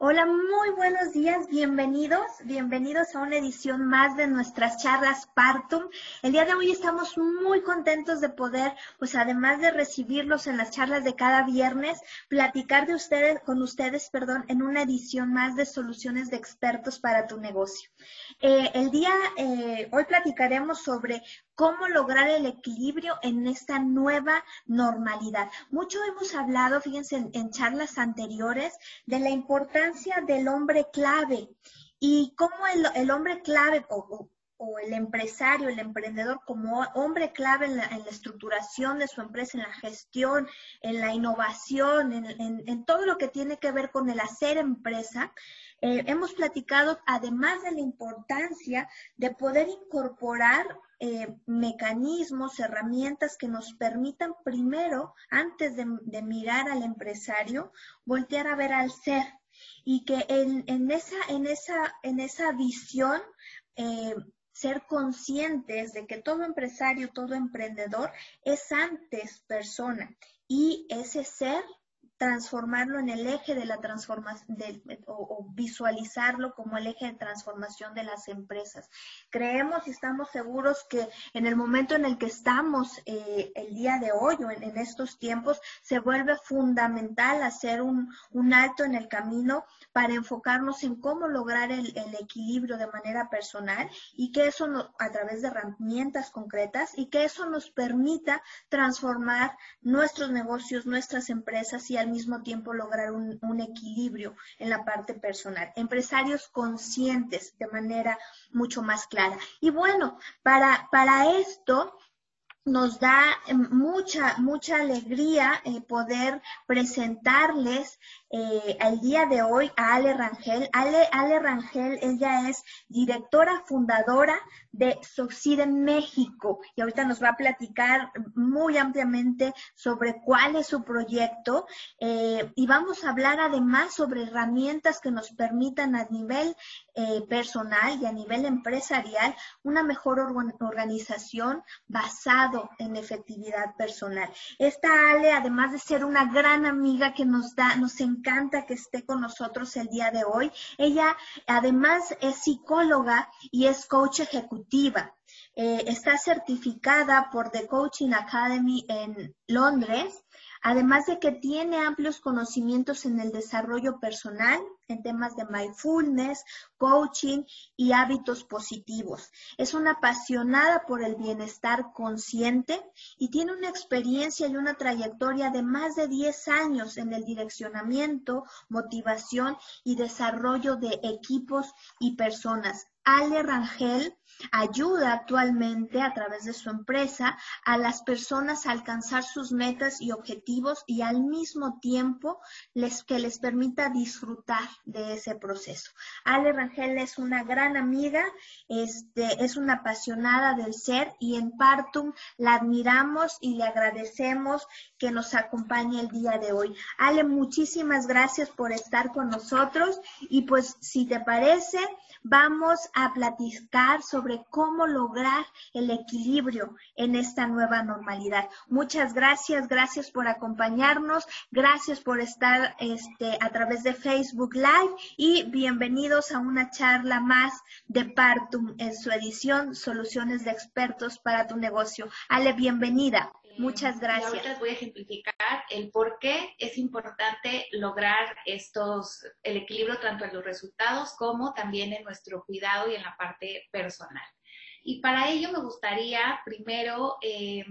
Hola, muy buenos días, bienvenidos, bienvenidos a una edición más de nuestras charlas Partum. El día de hoy estamos muy contentos de poder, pues además de recibirlos en las charlas de cada viernes, platicar de ustedes, con ustedes, perdón, en una edición más de soluciones de expertos para tu negocio. Eh, el día, eh, hoy platicaremos sobre cómo lograr el equilibrio en esta nueva normalidad. Mucho hemos hablado, fíjense, en charlas anteriores, de la importancia del hombre clave y cómo el, hombre clave o, el empresario, el emprendedor como hombre clave en la, estructuración de su empresa, en la gestión, en la innovación, en, todo lo que tiene que ver con el hacer empresa, eh, hemos platicado además de la importancia de poder incorporar eh, mecanismos, herramientas que nos permitan primero, antes de, mirar al empresario, voltear a ver al ser, y que en, esa, en, esa, en esa visión eh, ser conscientes de que todo empresario, todo emprendedor es antes persona. Y ese ser transformarlo en el eje de la transformación o, visualizarlo como el eje de transformación de las empresas. Creemos y estamos seguros que en el momento en el que estamos eh, el día de hoy o en, estos tiempos se vuelve fundamental hacer un, alto en el camino para enfocarnos en cómo lograr el, equilibrio de manera personal y que eso a través de herramientas concretas y que eso nos permita transformar nuestros negocios, nuestras empresas y al mismo tiempo lograr un, equilibrio en la parte personal. Empresarios conscientes de manera mucho más clara. Y bueno, para, para esto nos da mucha, mucha alegría eh, poder presentarles eh, al día de hoy a Ale Rangel. Ale, Ale Rangel, ella es directora fundadora de Sucide México y ahorita nos va a platicar muy ampliamente sobre cuál es su proyecto eh, y vamos a hablar además sobre herramientas que nos permitan a nivel eh, personal y a nivel empresarial una mejor organización basado en efectividad personal. Esta Ale, además de ser una gran amiga que nos da, nos encanta que esté con nosotros el día de hoy. Ella además es psicóloga y es coach ejecutiva. Eh, está certificada por The Coaching Academy en Londres además de que tiene amplios conocimientos en el desarrollo personal, en temas de mindfulness, coaching y hábitos positivos. Es una apasionada por el bienestar consciente y tiene una experiencia y una trayectoria de más de 10 años en el direccionamiento, motivación y desarrollo de equipos y personas. Ale Rangel ayuda actualmente a través de su empresa a las personas a alcanzar sus metas y objetivos y al mismo tiempo les, que les permita disfrutar de ese proceso. Ale Rangel es una gran amiga, este, es una apasionada del ser y en Partum la admiramos y le agradecemos que nos acompañe el día de hoy. Ale, muchísimas gracias por estar con nosotros y pues si te parece, vamos a platicar sobre cómo lograr el equilibrio en esta nueva normalidad. Muchas gracias, gracias por acompañarnos, gracias por estar este, a través de Facebook Live y bienvenidos a una charla más de Partum en su edición Soluciones de Expertos para tu negocio. Ale, bienvenida. Muchas gracias. ahorita les voy a ejemplificar el por qué es importante lograr estos, el equilibrio tanto en los resultados como también en nuestro cuidado y en la parte personal. Y para ello me gustaría primero, eh,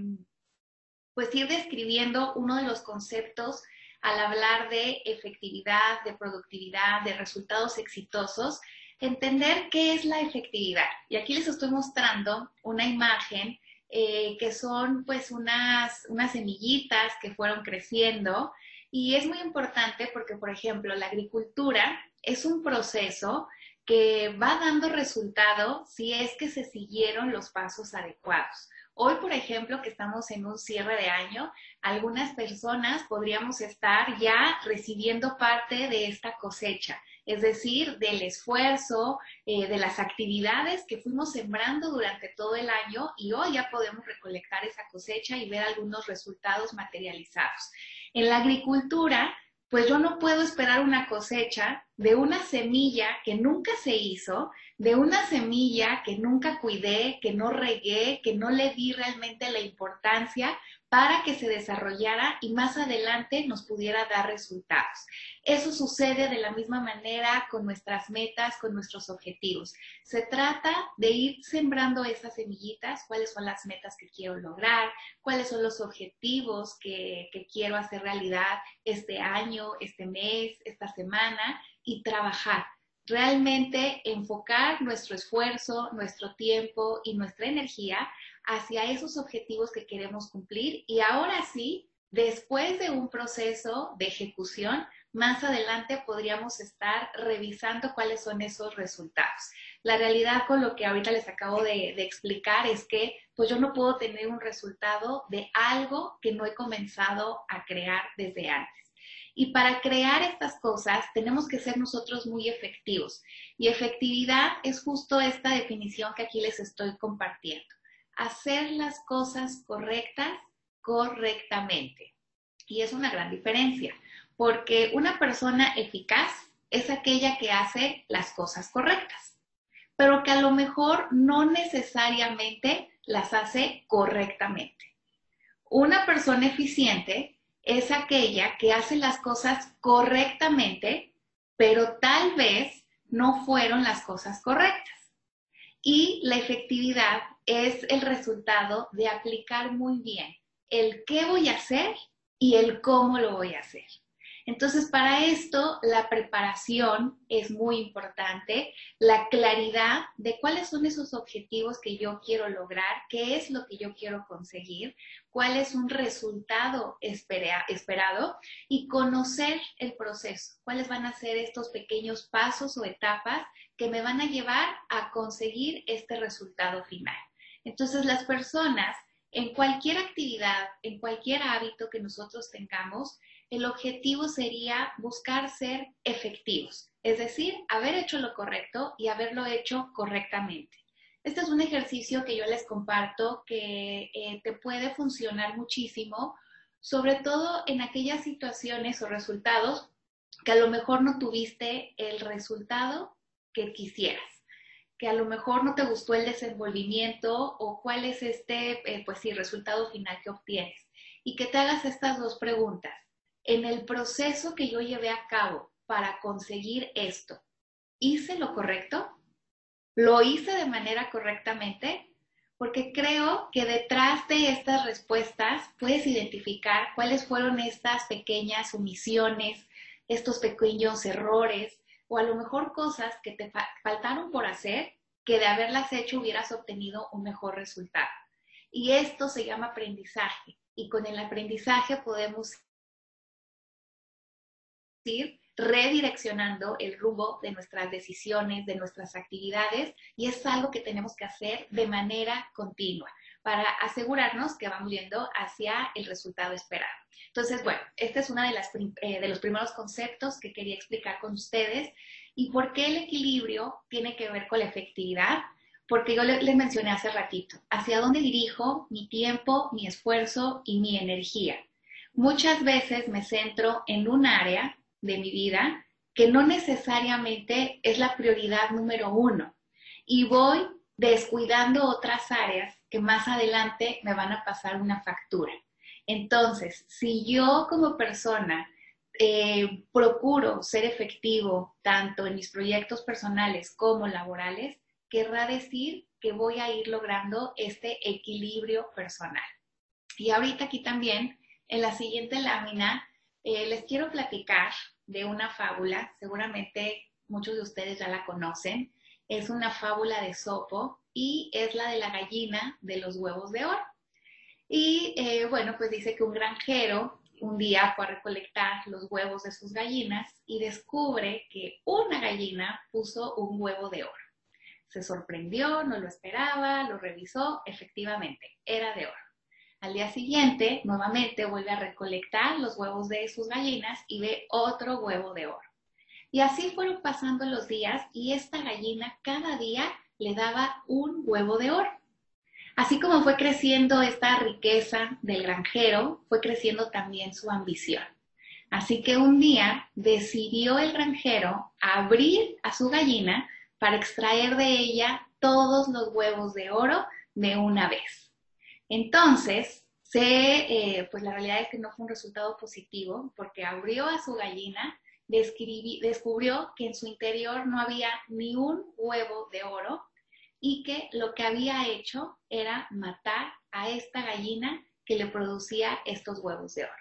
pues ir describiendo uno de los conceptos al hablar de efectividad, de productividad, de resultados exitosos, entender qué es la efectividad. Y aquí les estoy mostrando una imagen eh, que son pues unas, unas semillitas que fueron creciendo y es muy importante porque, por ejemplo, la agricultura es un proceso que va dando resultado si es que se siguieron los pasos adecuados. Hoy, por ejemplo, que estamos en un cierre de año, algunas personas podríamos estar ya recibiendo parte de esta cosecha es decir, del esfuerzo, eh, de las actividades que fuimos sembrando durante todo el año y hoy ya podemos recolectar esa cosecha y ver algunos resultados materializados. En la agricultura, pues yo no puedo esperar una cosecha de una semilla que nunca se hizo, de una semilla que nunca cuidé, que no regué, que no le di realmente la importancia para que se desarrollara y más adelante nos pudiera dar resultados. Eso sucede de la misma manera con nuestras metas, con nuestros objetivos. Se trata de ir sembrando esas semillitas, cuáles son las metas que quiero lograr, cuáles son los objetivos que, quiero hacer realidad este año, este mes, esta semana y trabajar realmente enfocar nuestro esfuerzo, nuestro tiempo y nuestra energía hacia esos objetivos que queremos cumplir y ahora sí, después de un proceso de ejecución, más adelante podríamos estar revisando cuáles son esos resultados. La realidad con lo que ahorita les acabo de, explicar es que pues yo no puedo tener un resultado de algo que no he comenzado a crear desde antes. Y para crear estas cosas tenemos que ser nosotros muy efectivos. Y efectividad es justo esta definición que aquí les estoy compartiendo hacer las cosas correctas correctamente. Y es una gran diferencia, porque una persona eficaz es aquella que hace las cosas correctas, pero que a lo mejor no necesariamente las hace correctamente. Una persona eficiente es aquella que hace las cosas correctamente, pero tal vez no fueron las cosas correctas. Y la efectividad es el resultado de aplicar muy bien el qué voy a hacer y el cómo lo voy a hacer. Entonces, para esto, la preparación es muy importante, la claridad de cuáles son esos objetivos que yo quiero lograr, qué es lo que yo quiero conseguir, cuál es un resultado esperado y conocer el proceso, cuáles van a ser estos pequeños pasos o etapas que me van a llevar a conseguir este resultado final. Entonces, las personas en cualquier actividad, en cualquier hábito que nosotros tengamos, el objetivo sería buscar ser efectivos, es decir, haber hecho lo correcto y haberlo hecho correctamente. Este es un ejercicio que yo les comparto que eh, te puede funcionar muchísimo, sobre todo en aquellas situaciones o resultados que a lo mejor no tuviste el resultado que quisieras que a lo mejor no te gustó el desenvolvimiento o cuál es este, eh, pues sí, resultado final que obtienes. Y que te hagas estas dos preguntas. En el proceso que yo llevé a cabo para conseguir esto, ¿hice lo correcto? ¿Lo hice de manera correctamente? Porque creo que detrás de estas respuestas puedes identificar cuáles fueron estas pequeñas omisiones, estos pequeños errores, o a lo mejor cosas que te faltaron por hacer que de haberlas hecho hubieras obtenido un mejor resultado. Y esto se llama aprendizaje. Y con el aprendizaje podemos ir redireccionando el rumbo de nuestras decisiones, de nuestras actividades, y es algo que tenemos que hacer de manera continua para asegurarnos que vamos yendo hacia el resultado esperado. Entonces, bueno, este es uno de, eh, de los primeros conceptos que quería explicar con ustedes. ¿Y por qué el equilibrio tiene que ver con la efectividad? Porque yo les mencioné hace ratito, hacia dónde dirijo mi tiempo, mi esfuerzo y mi energía. Muchas veces me centro en un área de mi vida que no necesariamente es la prioridad número uno y voy descuidando otras áreas que más adelante me van a pasar una factura. Entonces, si yo como persona eh, procuro ser efectivo tanto en mis proyectos personales como laborales, querrá decir que voy a ir logrando este equilibrio personal. Y ahorita aquí también, en la siguiente lámina, eh, les quiero platicar de una fábula, seguramente muchos de ustedes ya la conocen, es una fábula de Sopo y es la de la gallina de los huevos de oro. Y eh, bueno, pues dice que un granjero un día fue a recolectar los huevos de sus gallinas y descubre que una gallina puso un huevo de oro. Se sorprendió, no lo esperaba, lo revisó, efectivamente, era de oro. Al día siguiente, nuevamente vuelve a recolectar los huevos de sus gallinas y ve otro huevo de oro. Y así fueron pasando los días y esta gallina cada día le daba un huevo de oro. Así como fue creciendo esta riqueza del granjero, fue creciendo también su ambición. Así que un día decidió el granjero abrir a su gallina para extraer de ella todos los huevos de oro de una vez. Entonces, se, eh, pues la realidad es que no fue un resultado positivo porque abrió a su gallina, descubrió que en su interior no había ni un huevo de oro y que lo que había hecho era matar a esta gallina que le producía estos huevos de oro.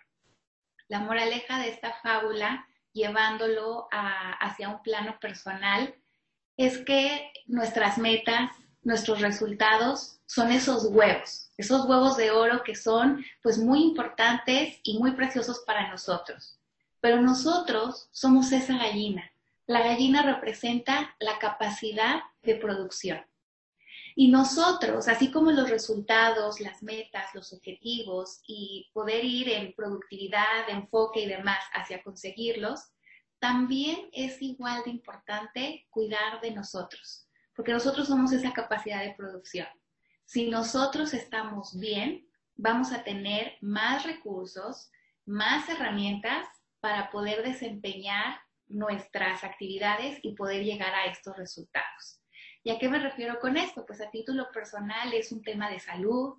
La moraleja de esta fábula, llevándolo hacia un plano personal, es que nuestras metas, nuestros resultados son esos huevos, esos huevos de oro que son pues muy importantes y muy preciosos para nosotros. Pero nosotros somos esa gallina. La gallina representa la capacidad de producción. Y nosotros, así como los resultados, las metas, los objetivos y poder ir en productividad, enfoque y demás hacia conseguirlos, también es igual de importante cuidar de nosotros, porque nosotros somos esa capacidad de producción. Si nosotros estamos bien, vamos a tener más recursos, más herramientas para poder desempeñar nuestras actividades y poder llegar a estos resultados. ¿Y a qué me refiero con esto? Pues a título personal es un tema de salud,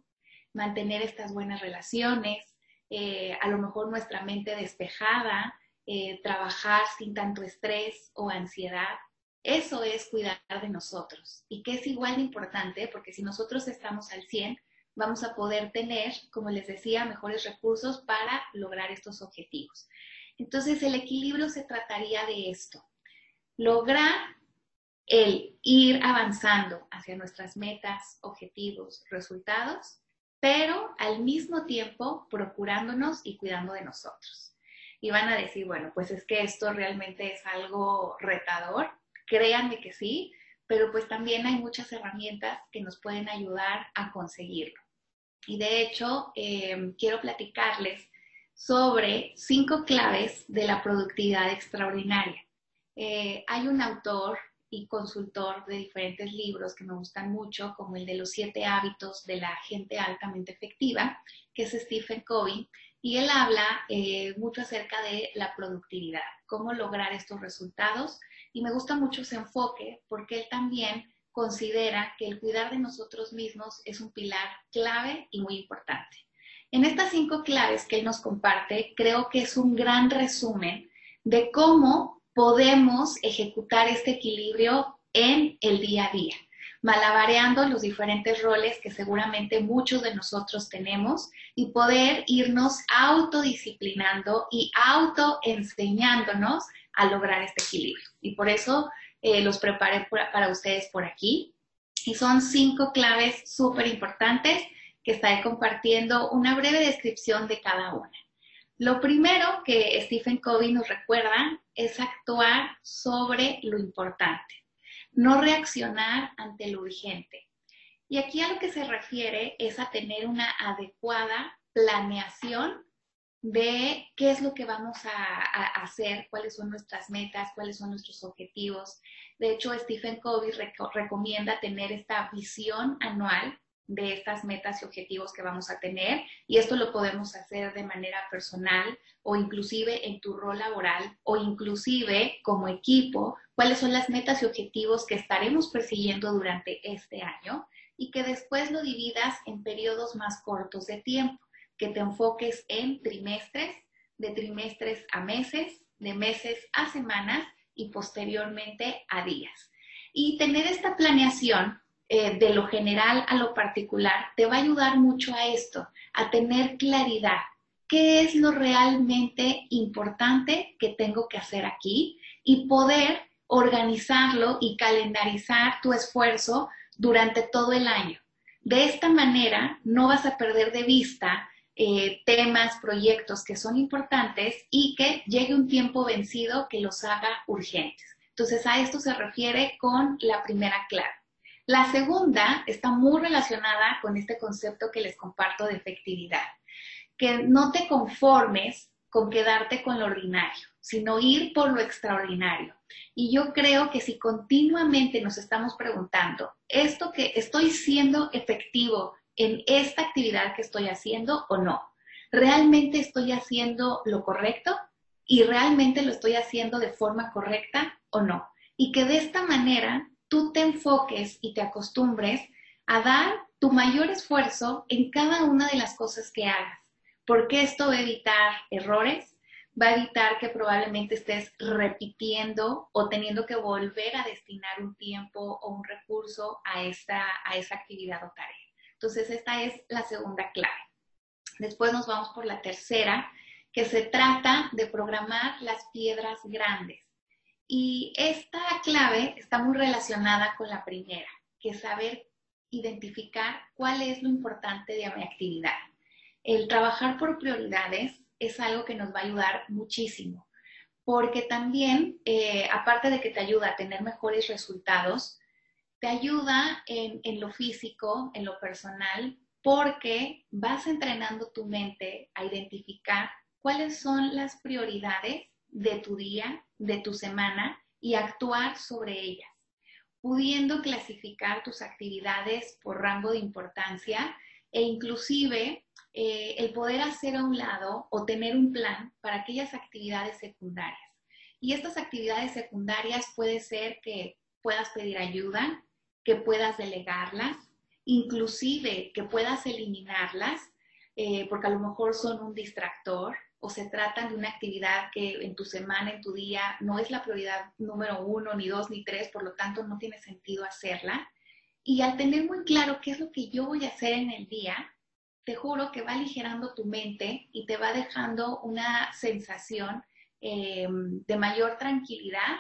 mantener estas buenas relaciones, eh, a lo mejor nuestra mente despejada, eh, trabajar sin tanto estrés o ansiedad. Eso es cuidar de nosotros y que es igual de importante porque si nosotros estamos al 100, vamos a poder tener, como les decía, mejores recursos para lograr estos objetivos. Entonces, el equilibrio se trataría de esto, lograr el ir avanzando hacia nuestras metas, objetivos, resultados, pero al mismo tiempo procurándonos y cuidando de nosotros. Y van a decir, bueno, pues es que esto realmente es algo retador. Créanme que sí, pero pues también hay muchas herramientas que nos pueden ayudar a conseguirlo. Y de hecho, em, quiero platicarles sobre cinco claves de la productividad extraordinaria. Eh, hay un autor y consultor de diferentes libros que me gustan mucho, como el de los siete hábitos de la gente altamente efectiva, que es Stephen Covey, y él habla eh, mucho acerca de la productividad, cómo lograr estos resultados, y me gusta mucho ese enfoque porque él también considera que el cuidar de nosotros mismos es un pilar clave y muy importante. En estas cinco claves que él nos comparte, creo que es un gran resumen de cómo podemos ejecutar este equilibrio en el día a día, malabareando los diferentes roles que seguramente muchos de nosotros tenemos y poder irnos autodisciplinando y autoenseñándonos a lograr este equilibrio. Y por eso eh, los preparé para ustedes por aquí. Y son cinco claves súper importantes que estaré compartiendo una breve descripción de cada una. Lo primero que Stephen Covey nos recuerda es actuar sobre lo importante, no reaccionar ante lo urgente. Y aquí a lo que se refiere es a tener una adecuada planeación de qué es lo que vamos a, hacer, cuáles son nuestras metas, cuáles son nuestros objetivos. De hecho, Stephen Covey recomienda tener esta visión anual de estas metas y objetivos que vamos a tener y esto lo podemos hacer de manera personal o inclusive en tu rol laboral o inclusive como equipo, cuáles son las metas y objetivos que estaremos persiguiendo durante este año y que después lo dividas en periodos más cortos de tiempo, que te enfoques en trimestres, de trimestres a meses, de meses a semanas y posteriormente a días. Y tener esta planeación eh, de lo general a lo particular, te va a ayudar mucho a esto, a tener claridad. ¿Qué es lo realmente importante que tengo que hacer aquí? Y poder organizarlo y calendarizar tu esfuerzo durante todo el año. De esta manera no vas a perder de vista eh, temas, proyectos que son importantes y que llegue un tiempo vencido que los haga urgentes. Entonces a esto se refiere con la primera clave. La segunda está muy relacionada con este concepto que les comparto de efectividad, que no te conformes con quedarte con lo ordinario, sino ir por lo extraordinario. Y yo creo que si continuamente nos estamos preguntando, ¿esto que estoy siendo efectivo en esta actividad que estoy haciendo o no? ¿Realmente estoy haciendo lo correcto? y realmente lo estoy haciendo de forma correcta o no. Y que de esta manera tú te enfoques y te acostumbres a dar tu mayor esfuerzo en cada una de las cosas que hagas, porque esto va a evitar errores, va a evitar que probablemente estés repitiendo o teniendo que volver a destinar un tiempo o un recurso a esta, a esa actividad o tarea. Entonces, esta es la segunda clave. Después nos vamos por la tercera, que se trata de programar las piedras grandes. Y esta clave está muy relacionada con la primera, que es saber identificar cuál es lo importante de mi actividad. El trabajar por prioridades es algo que nos va a ayudar muchísimo, porque también, eh, aparte de que te ayuda a tener mejores resultados, te ayuda en, en lo físico, en lo personal, porque vas entrenando tu mente a identificar cuáles son las prioridades de tu día, de tu semana y actuar sobre ellas, pudiendo clasificar tus actividades por rango de importancia e inclusive eh, el poder hacer a un lado o tener un plan para aquellas actividades secundarias. Y estas actividades secundarias puede ser que puedas pedir ayuda, que puedas delegarlas, inclusive que puedas eliminarlas, eh, porque a lo mejor son un distractor o se tratan de una actividad que en tu semana, en tu día, no es la prioridad número uno, ni dos, ni tres, por lo tanto no tiene sentido hacerla. Y al tener muy claro qué es lo que yo voy a hacer en el día, te juro que va aligerando tu mente y te va dejando una sensación eh, de mayor tranquilidad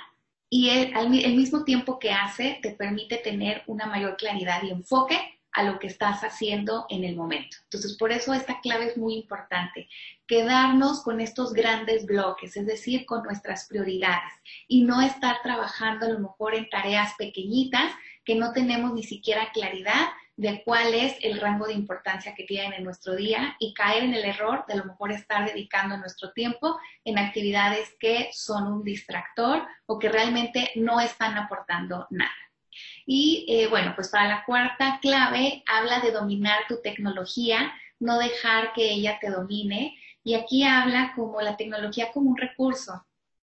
y al mismo tiempo que hace, te permite tener una mayor claridad y enfoque a lo que estás haciendo en el momento. Entonces, por eso esta clave es muy importante, quedarnos con estos grandes bloques, es decir, con nuestras prioridades y no estar trabajando a lo mejor en tareas pequeñitas que no tenemos ni siquiera claridad de cuál es el rango de importancia que tienen en nuestro día y caer en el error de a lo mejor estar dedicando nuestro tiempo en actividades que son un distractor o que realmente no están aportando nada. Y eh, bueno, pues para la cuarta clave habla de dominar tu tecnología, no dejar que ella te domine. Y aquí habla como la tecnología como un recurso.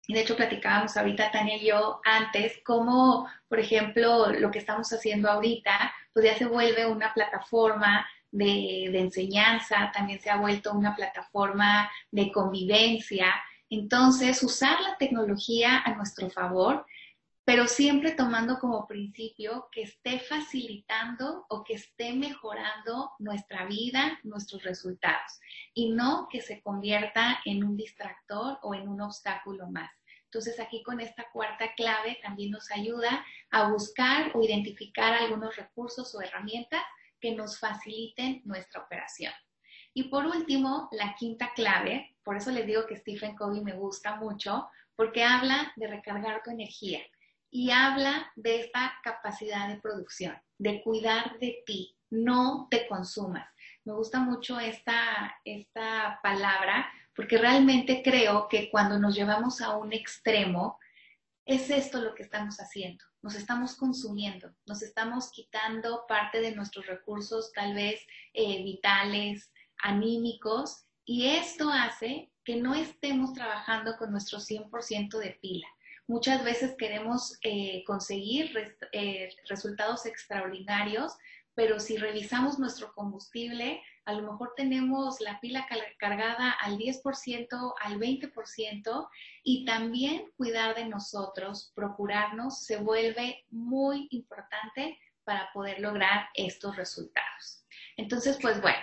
Y de hecho platicábamos ahorita Tania y yo antes cómo, por ejemplo, lo que estamos haciendo ahorita, pues ya se vuelve una plataforma de, de enseñanza, también se ha vuelto una plataforma de convivencia. Entonces, usar la tecnología a nuestro favor pero siempre tomando como principio que esté facilitando o que esté mejorando nuestra vida, nuestros resultados, y no que se convierta en un distractor o en un obstáculo más. Entonces aquí con esta cuarta clave también nos ayuda a buscar o identificar algunos recursos o herramientas que nos faciliten nuestra operación. Y por último, la quinta clave, por eso les digo que Stephen Covey me gusta mucho, porque habla de recargar tu energía y habla de esta capacidad de producción, de cuidar de ti, no te consumas. Me gusta mucho esta, esta palabra porque realmente creo que cuando nos llevamos a un extremo, es esto lo que estamos haciendo. Nos estamos consumiendo, nos estamos quitando parte de nuestros recursos tal vez eh, vitales, anímicos, y esto hace que no estemos trabajando con nuestro 100% de pila. Muchas veces queremos eh, conseguir eh, resultados extraordinarios, pero si revisamos nuestro combustible, a lo mejor tenemos la pila cargada al 10%, al 20%, y también cuidar de nosotros, procurarnos, se vuelve muy importante para poder lograr estos resultados. Entonces, pues bueno,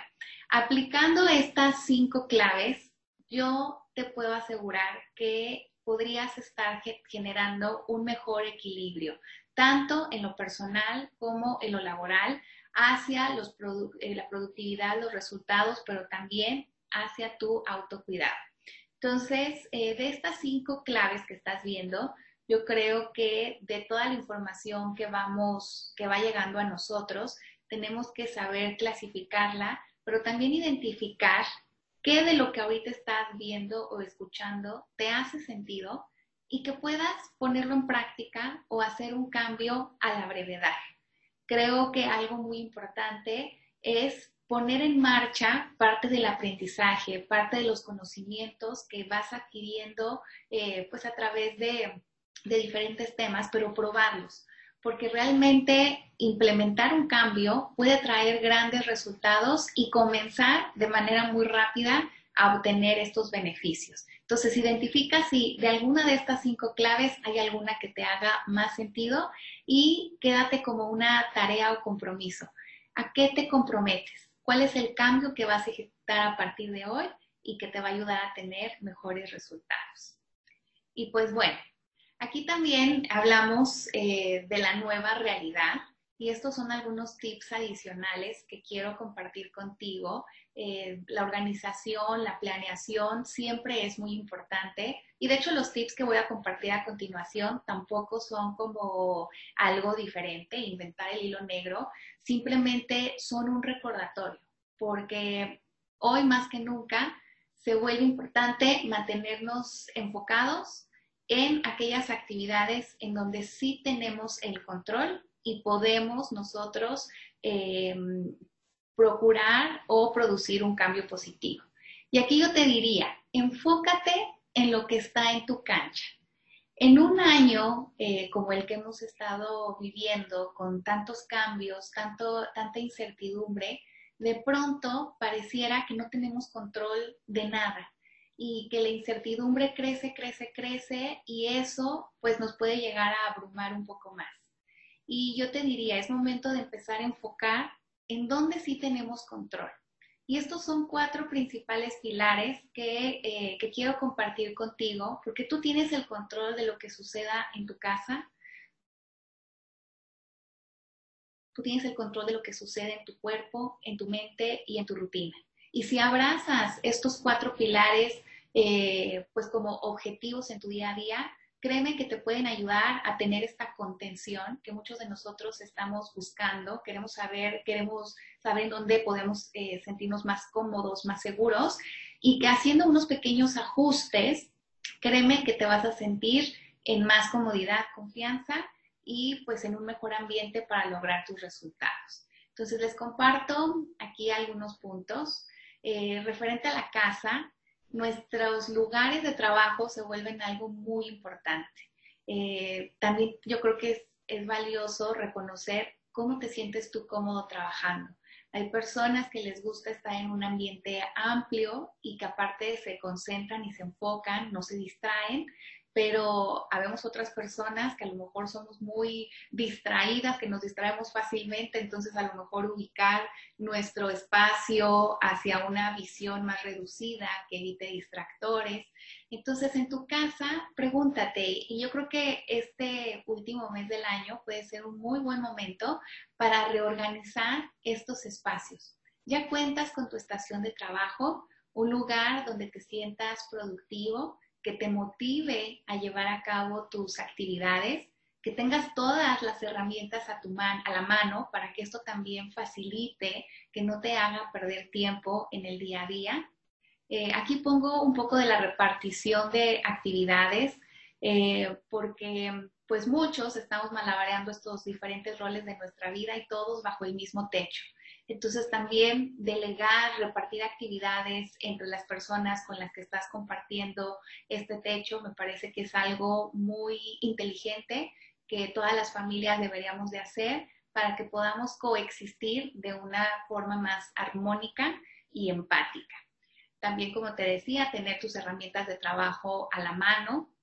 aplicando estas cinco claves, yo te puedo asegurar que podrías estar generando un mejor equilibrio, tanto en lo personal como en lo laboral, hacia eh, la productividad, los resultados, pero también hacia tu autocuidado. Entonces, eh, de estas cinco claves que estás viendo, yo creo que de toda la información que vamos, que va llegando a nosotros, tenemos que saber clasificarla, pero también identificar qué de lo que ahorita estás viendo o escuchando te hace sentido y que puedas ponerlo en práctica o hacer un cambio a la brevedad. Creo que algo muy importante es poner en marcha parte del aprendizaje, parte de los conocimientos que vas adquiriendo eh, pues a través de, de diferentes temas, pero probarlos porque realmente implementar un cambio puede traer grandes resultados y comenzar de manera muy rápida a obtener estos beneficios. Entonces, identifica si de alguna de estas cinco claves hay alguna que te haga más sentido y quédate como una tarea o compromiso. ¿A qué te comprometes? ¿Cuál es el cambio que vas a ejecutar a partir de hoy y que te va a ayudar a tener mejores resultados? Y pues bueno, Aquí también hablamos eh, de la nueva realidad y estos son algunos tips adicionales que quiero compartir contigo. Eh, la organización, la planeación siempre es muy importante y de hecho los tips que voy a compartir a continuación tampoco son como algo diferente, inventar el hilo negro, simplemente son un recordatorio porque hoy más que nunca se vuelve importante mantenernos enfocados en aquellas actividades en donde sí tenemos el control y podemos nosotros eh, procurar o producir un cambio positivo. Y aquí yo te diría, enfócate en lo que está en tu cancha. En un año eh, como el que hemos estado viviendo, con tantos cambios, tanto, tanta incertidumbre, de pronto pareciera que no tenemos control de nada y que la incertidumbre crece, crece, crece y eso pues nos puede llegar a abrumar un poco más. Y yo te diría, es momento de empezar a enfocar en dónde sí tenemos control. Y estos son cuatro principales pilares que, eh, que quiero compartir contigo, porque tú tienes el control de lo que suceda en tu casa, tú tienes el control de lo que sucede en tu cuerpo, en tu mente y en tu rutina. Y si abrazas estos cuatro pilares, eh, pues como objetivos en tu día a día, créeme que te pueden ayudar a tener esta contención que muchos de nosotros estamos buscando. Queremos saber, queremos saber en dónde podemos eh, sentirnos más cómodos, más seguros y que haciendo unos pequeños ajustes, créeme que te vas a sentir en más comodidad, confianza y pues en un mejor ambiente para lograr tus resultados. Entonces les comparto aquí algunos puntos. Eh, referente a la casa, nuestros lugares de trabajo se vuelven algo muy importante. Eh, también yo creo que es, es valioso reconocer cómo te sientes tú cómodo trabajando. Hay personas que les gusta estar en un ambiente amplio y que aparte se concentran y se enfocan, no se distraen, pero habemos otras personas que a lo mejor somos muy distraídas, que nos distraemos fácilmente, entonces a lo mejor ubicar nuestro espacio hacia una visión más reducida, que evite distractores. Entonces en tu casa, pregúntate, y yo creo que este último mes del año puede ser un muy buen momento para reorganizar estos espacios. Ya cuentas con tu estación de trabajo, un lugar donde te sientas productivo, que te motive a llevar a cabo tus actividades, que tengas todas las herramientas a, tu man, a la mano para que esto también facilite, que no te haga perder tiempo en el día a día. Eh, aquí pongo un poco de la repartición de actividades, eh, porque pues muchos estamos malabareando estos diferentes roles de nuestra vida y todos bajo el mismo techo. Entonces también delegar, repartir actividades entre las personas con las que estás compartiendo este techo me parece que es algo muy inteligente que todas las familias deberíamos de hacer para que podamos coexistir de una forma más armónica y empática. También, como te decía, tener tus herramientas de trabajo a la mano,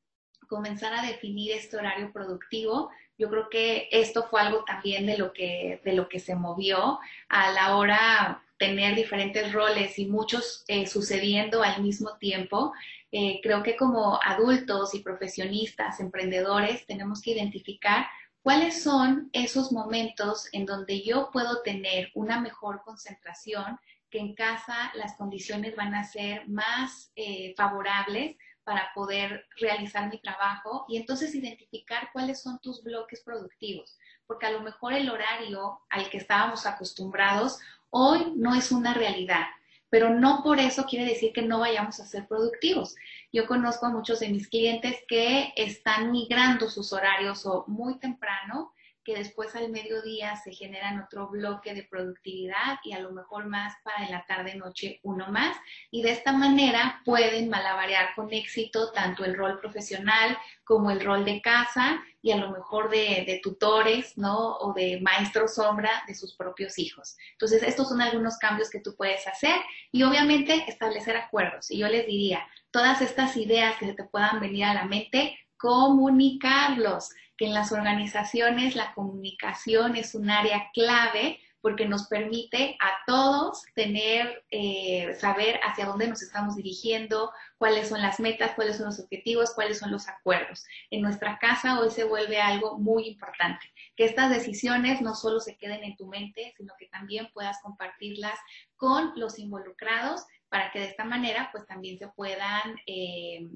comenzar a definir este horario productivo yo creo que esto fue algo también de lo que, de lo que se movió a la hora tener diferentes roles y muchos eh, sucediendo al mismo tiempo. Eh, creo que como adultos y profesionistas, emprendedores, tenemos que identificar cuáles son esos momentos en donde yo puedo tener una mejor concentración, que en casa las condiciones van a ser más eh, favorables para poder realizar mi trabajo y entonces identificar cuáles son tus bloques productivos, porque a lo mejor el horario al que estábamos acostumbrados hoy no es una realidad, pero no por eso quiere decir que no vayamos a ser productivos. Yo conozco a muchos de mis clientes que están migrando sus horarios o muy temprano, que después al mediodía se generan otro bloque de productividad y a lo mejor más para en la tarde noche uno más y de esta manera pueden malabarear con éxito tanto el rol profesional como el rol de casa y a lo mejor de, de, tutores, ¿no? O de maestro sombra de sus propios hijos. Entonces, estos son algunos cambios que tú puedes hacer y obviamente establecer acuerdos. Y yo les diría, todas estas ideas que se te puedan venir a la mente, comunicarlos, que en las organizaciones la comunicación es un área clave porque nos permite a todos tener, eh, saber hacia dónde nos estamos dirigiendo, cuáles son las metas, cuáles son los objetivos, cuáles son los acuerdos. En nuestra casa hoy se vuelve algo muy importante, que estas decisiones no solo se queden en tu mente, sino que también puedas compartirlas con los involucrados para que de esta manera pues también se puedan, eh,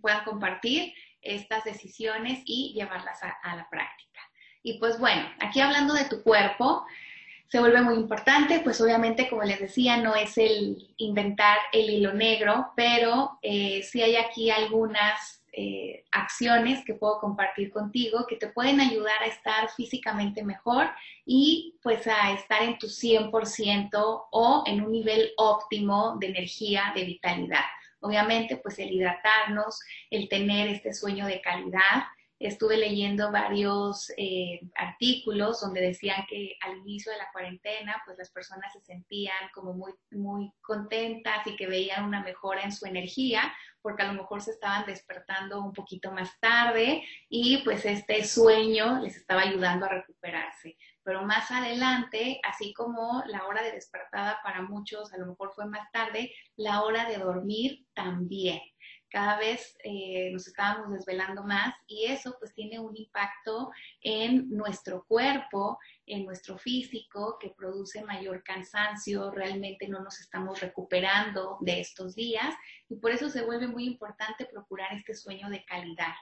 puedan compartir estas decisiones y llevarlas a la práctica. Y pues bueno, aquí hablando de tu cuerpo, se vuelve muy importante, pues obviamente, como les decía, no es el inventar el hilo negro, pero eh, sí hay aquí algunas eh, acciones que puedo compartir contigo que te pueden ayudar a estar físicamente mejor y pues a estar en tu 100% o en un nivel óptimo de energía, de vitalidad. Obviamente, pues el hidratarnos, el tener este sueño de calidad, estuve leyendo varios eh, artículos donde decían que al inicio de la cuarentena, pues las personas se sentían como muy, muy contentas y que veían una mejora en su energía, porque a lo mejor se estaban despertando un poquito más tarde y pues este sueño les estaba ayudando a recuperarse. Pero más adelante, así como la hora de despertada para muchos a lo mejor fue más tarde, la hora de dormir también cada vez eh, nos estábamos desvelando más y eso pues tiene un impacto en nuestro cuerpo, en nuestro físico, que produce mayor cansancio, realmente no nos estamos recuperando de estos días y por eso se vuelve muy importante procurar este sueño de calidad.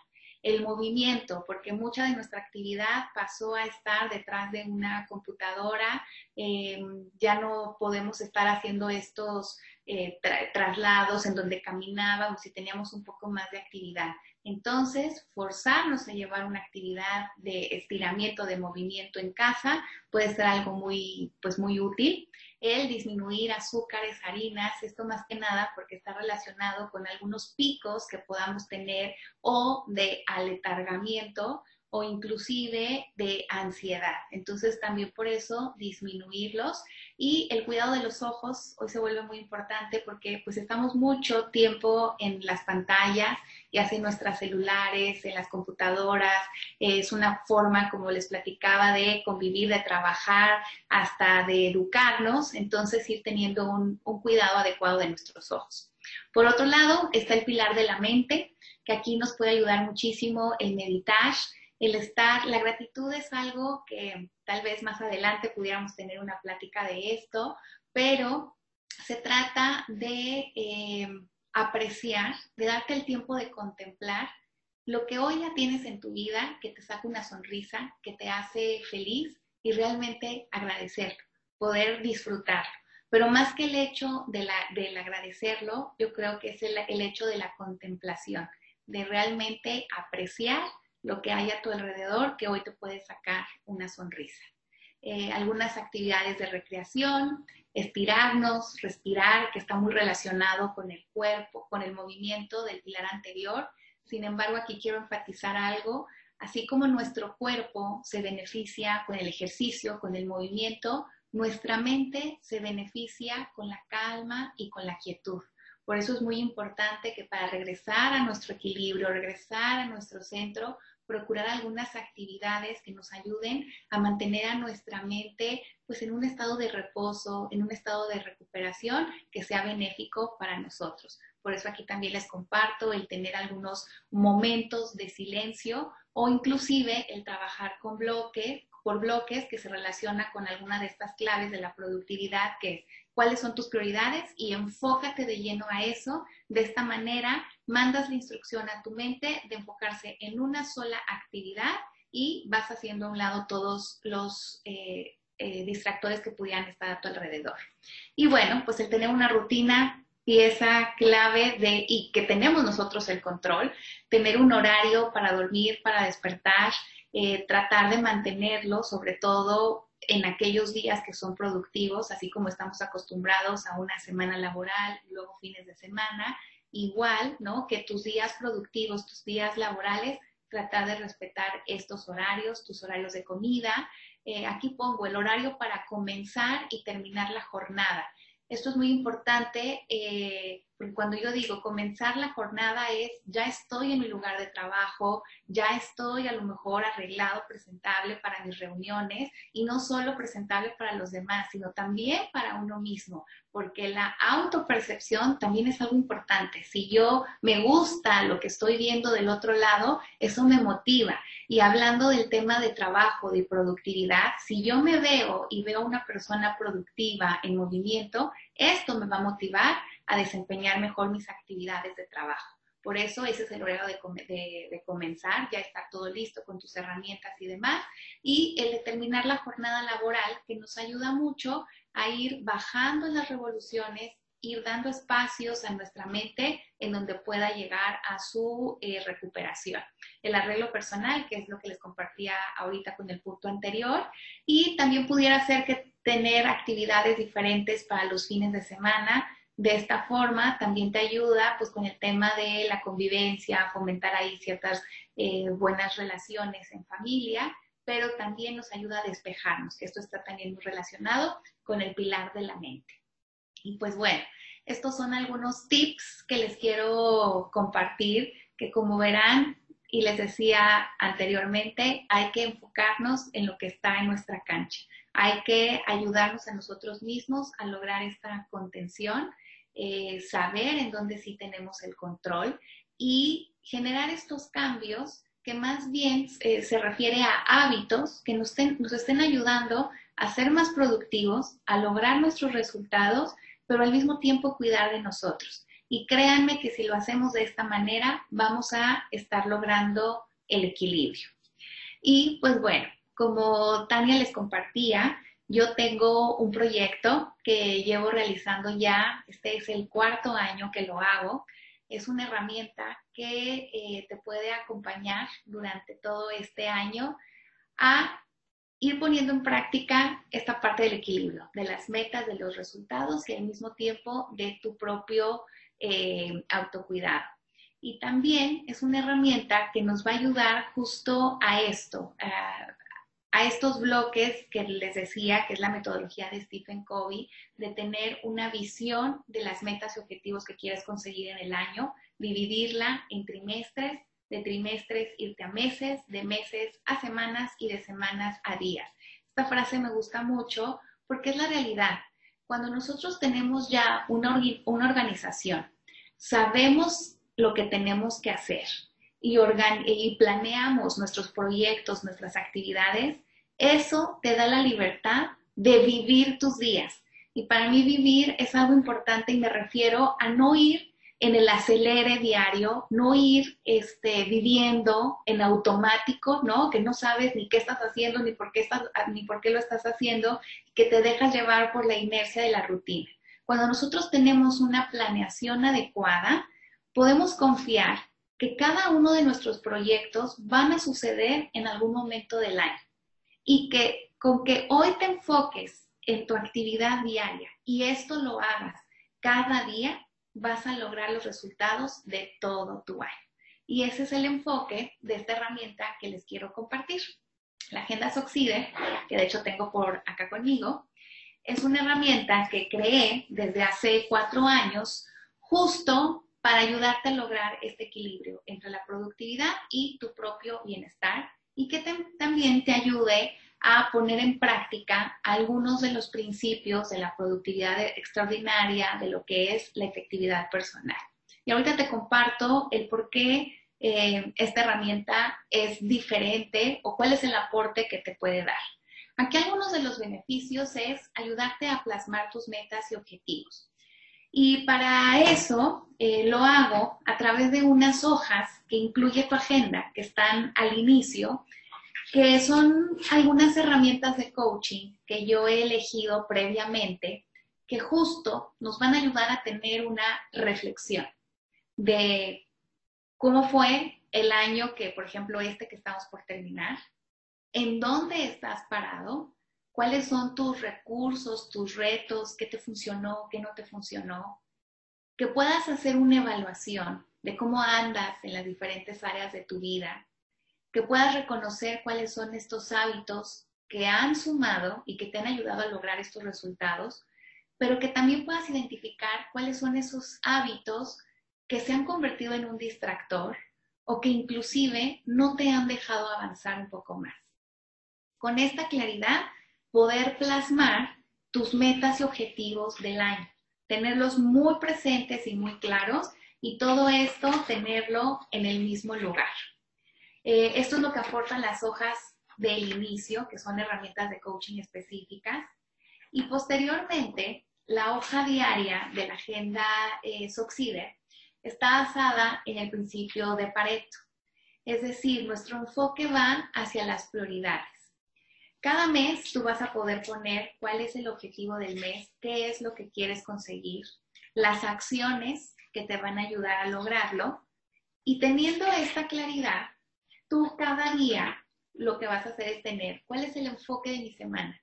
El movimiento, porque mucha de nuestra actividad pasó a estar detrás de una computadora, eh, ya no podemos estar haciendo estos eh, traslados en donde caminábamos y teníamos un poco más de actividad. Entonces, forzarnos a llevar una actividad de estiramiento, de movimiento en casa puede ser algo muy, pues muy útil. El disminuir azúcares, harinas, esto más que nada porque está relacionado con algunos picos que podamos tener o de aletargamiento o inclusive de ansiedad. Entonces también por eso disminuirlos y el cuidado de los ojos hoy se vuelve muy importante porque pues estamos mucho tiempo en las pantallas, ya sea en nuestras celulares, en las computadoras, es una forma, como les platicaba, de convivir, de trabajar, hasta de educarnos, entonces ir teniendo un, un cuidado adecuado de nuestros ojos. Por otro lado, está el pilar de la mente, que aquí nos puede ayudar muchísimo el meditar, el estar, la gratitud es algo que tal vez más adelante pudiéramos tener una plática de esto, pero se trata de eh, apreciar, de darte el tiempo de contemplar lo que hoy ya tienes en tu vida, que te saca una sonrisa, que te hace feliz y realmente agradecerlo, poder disfrutarlo. Pero más que el hecho de la, del agradecerlo, yo creo que es el, el hecho de la contemplación, de realmente apreciar lo que hay a tu alrededor que hoy te puede sacar una sonrisa. Eh, algunas actividades de recreación, estirarnos, respirar, que está muy relacionado con el cuerpo, con el movimiento del pilar anterior. Sin embargo, aquí quiero enfatizar algo. Así como nuestro cuerpo se beneficia con el ejercicio, con el movimiento, nuestra mente se beneficia con la calma y con la quietud. Por eso es muy importante que para regresar a nuestro equilibrio, regresar a nuestro centro, procurar algunas actividades que nos ayuden a mantener a nuestra mente pues en un estado de reposo, en un estado de recuperación que sea benéfico para nosotros. Por eso aquí también les comparto el tener algunos momentos de silencio o inclusive el trabajar con bloques, por bloques que se relaciona con alguna de estas claves de la productividad que es cuáles son tus prioridades y enfócate de lleno a eso. De esta manera, mandas la instrucción a tu mente de enfocarse en una sola actividad y vas haciendo a un lado todos los eh, eh, distractores que pudieran estar a tu alrededor. Y bueno, pues el tener una rutina pieza clave de y que tenemos nosotros el control, tener un horario para dormir, para despertar, eh, tratar de mantenerlo, sobre todo en aquellos días que son productivos, así como estamos acostumbrados a una semana laboral, luego fines de semana, igual, ¿no? Que tus días productivos, tus días laborales, tratar de respetar estos horarios, tus horarios de comida. Eh, aquí pongo el horario para comenzar y terminar la jornada. Esto es muy importante eh, cuando yo digo comenzar la jornada es ya estoy en mi lugar de trabajo, ya estoy a lo mejor arreglado, presentable para mis reuniones y no solo presentable para los demás, sino también para uno mismo, porque la autopercepción también es algo importante. Si yo me gusta lo que estoy viendo del otro lado, eso me motiva. Y hablando del tema de trabajo, de productividad, si yo me veo y veo a una persona productiva en movimiento, esto me va a motivar a desempeñar mejor mis actividades de trabajo. Por eso ese es el horario de, comenzar, ya está todo listo con tus herramientas y demás. Y el determinar la jornada laboral, que nos ayuda mucho a ir bajando las revoluciones, ir dando espacios a nuestra mente en donde pueda llegar a su eh, recuperación. El arreglo personal, que es lo que les compartía ahorita con el punto anterior, y también pudiera ser que tener actividades diferentes para los fines de semana, de esta forma también te ayuda pues con el tema de la convivencia, fomentar ahí ciertas eh, buenas relaciones en familia, pero también nos ayuda a despejarnos, que esto está también muy relacionado con el pilar de la mente. Y pues bueno, estos son algunos tips que les quiero compartir, que como verán y les decía anteriormente, hay que enfocarnos en lo que está en nuestra cancha. Hay que ayudarnos a nosotros mismos a lograr esta contención eh, saber en dónde sí tenemos el control y generar estos cambios que más bien eh, se refiere a hábitos que nos, nos estén ayudando a ser más productivos, a lograr nuestros resultados, pero al mismo tiempo cuidar de nosotros. Y créanme que si lo hacemos de esta manera, vamos a estar logrando el equilibrio. Y pues bueno, como Tania les compartía, yo tengo un proyecto que llevo realizando ya, este es el cuarto año que lo hago. Es una herramienta que eh, te puede acompañar durante todo este año a ir poniendo en práctica esta parte del equilibrio, de las metas, de los resultados y al mismo tiempo de tu propio eh, autocuidado. Y también es una herramienta que nos va a ayudar justo a esto, a, a estos bloques que les decía, que es la metodología de Stephen Covey, de tener una visión de las metas y objetivos que quieres conseguir en el año, dividirla en trimestres, de trimestres irte a meses, de meses a semanas y de semanas a días. Esta frase me gusta mucho porque es la realidad. Cuando nosotros tenemos ya una, una organización, sabemos lo que tenemos que hacer, y, planeamos nuestros proyectos, nuestras actividades, eso te da la libertad de vivir tus días. Y para mí vivir es algo importante y me refiero a no ir en el acelere diario, no ir este, viviendo en automático, ¿no? Que no sabes ni qué estás haciendo, ni por qué, estás, ni por qué lo estás haciendo, que te dejas llevar por la inercia de la rutina. Cuando nosotros tenemos una planeación adecuada, podemos confiar que cada uno de nuestros proyectos van a suceder en algún momento del año y que con que hoy te enfoques en tu actividad diaria y esto lo hagas cada día, vas a lograr los resultados de todo tu año. Y ese es el enfoque de esta herramienta que les quiero compartir. La Agenda Soxide, que de hecho tengo por acá conmigo, es una herramienta que creé desde hace cuatro años justo para ayudarte a lograr este equilibrio entre la productividad y tu propio bienestar y que también te ayude a poner en práctica algunos de los principios de la productividad extraordinaria, de lo que es la efectividad personal. Y ahorita te comparto el por qué eh, esta herramienta es diferente o cuál es el aporte que te puede dar. Aquí algunos de los beneficios es ayudarte a plasmar tus metas y objetivos. Y para eso eh, lo hago a través de unas hojas que incluye tu agenda, que están al inicio, que son algunas herramientas de coaching que yo he elegido previamente, que justo nos van a ayudar a tener una reflexión de cómo fue el año que, por ejemplo, este que estamos por terminar, en dónde estás parado, cuáles son tus recursos, tus retos, qué te funcionó, qué no te funcionó, que puedas hacer una evaluación de cómo andas en las diferentes áreas de tu vida, que puedas reconocer cuáles son estos hábitos que han sumado y que te han ayudado a lograr estos resultados, pero que también puedas identificar cuáles son esos hábitos que se han convertido en un distractor o que inclusive no te han dejado avanzar un poco más. Con esta claridad, poder plasmar tus metas y objetivos del año, tenerlos muy presentes y muy claros y todo esto tenerlo en el mismo lugar. Eh, esto es lo que aportan las hojas del inicio, que son herramientas de coaching específicas. Y posteriormente, la hoja diaria de la agenda eh, Soxider está basada en el principio de Pareto. Es decir, nuestro enfoque va hacia las prioridades. Cada mes tú vas a poder poner cuál es el objetivo del mes, qué es lo que quieres conseguir, las acciones que te van a ayudar a lograrlo. Y teniendo esta claridad, tú cada día lo que vas a hacer es tener cuál es el enfoque de mi semana,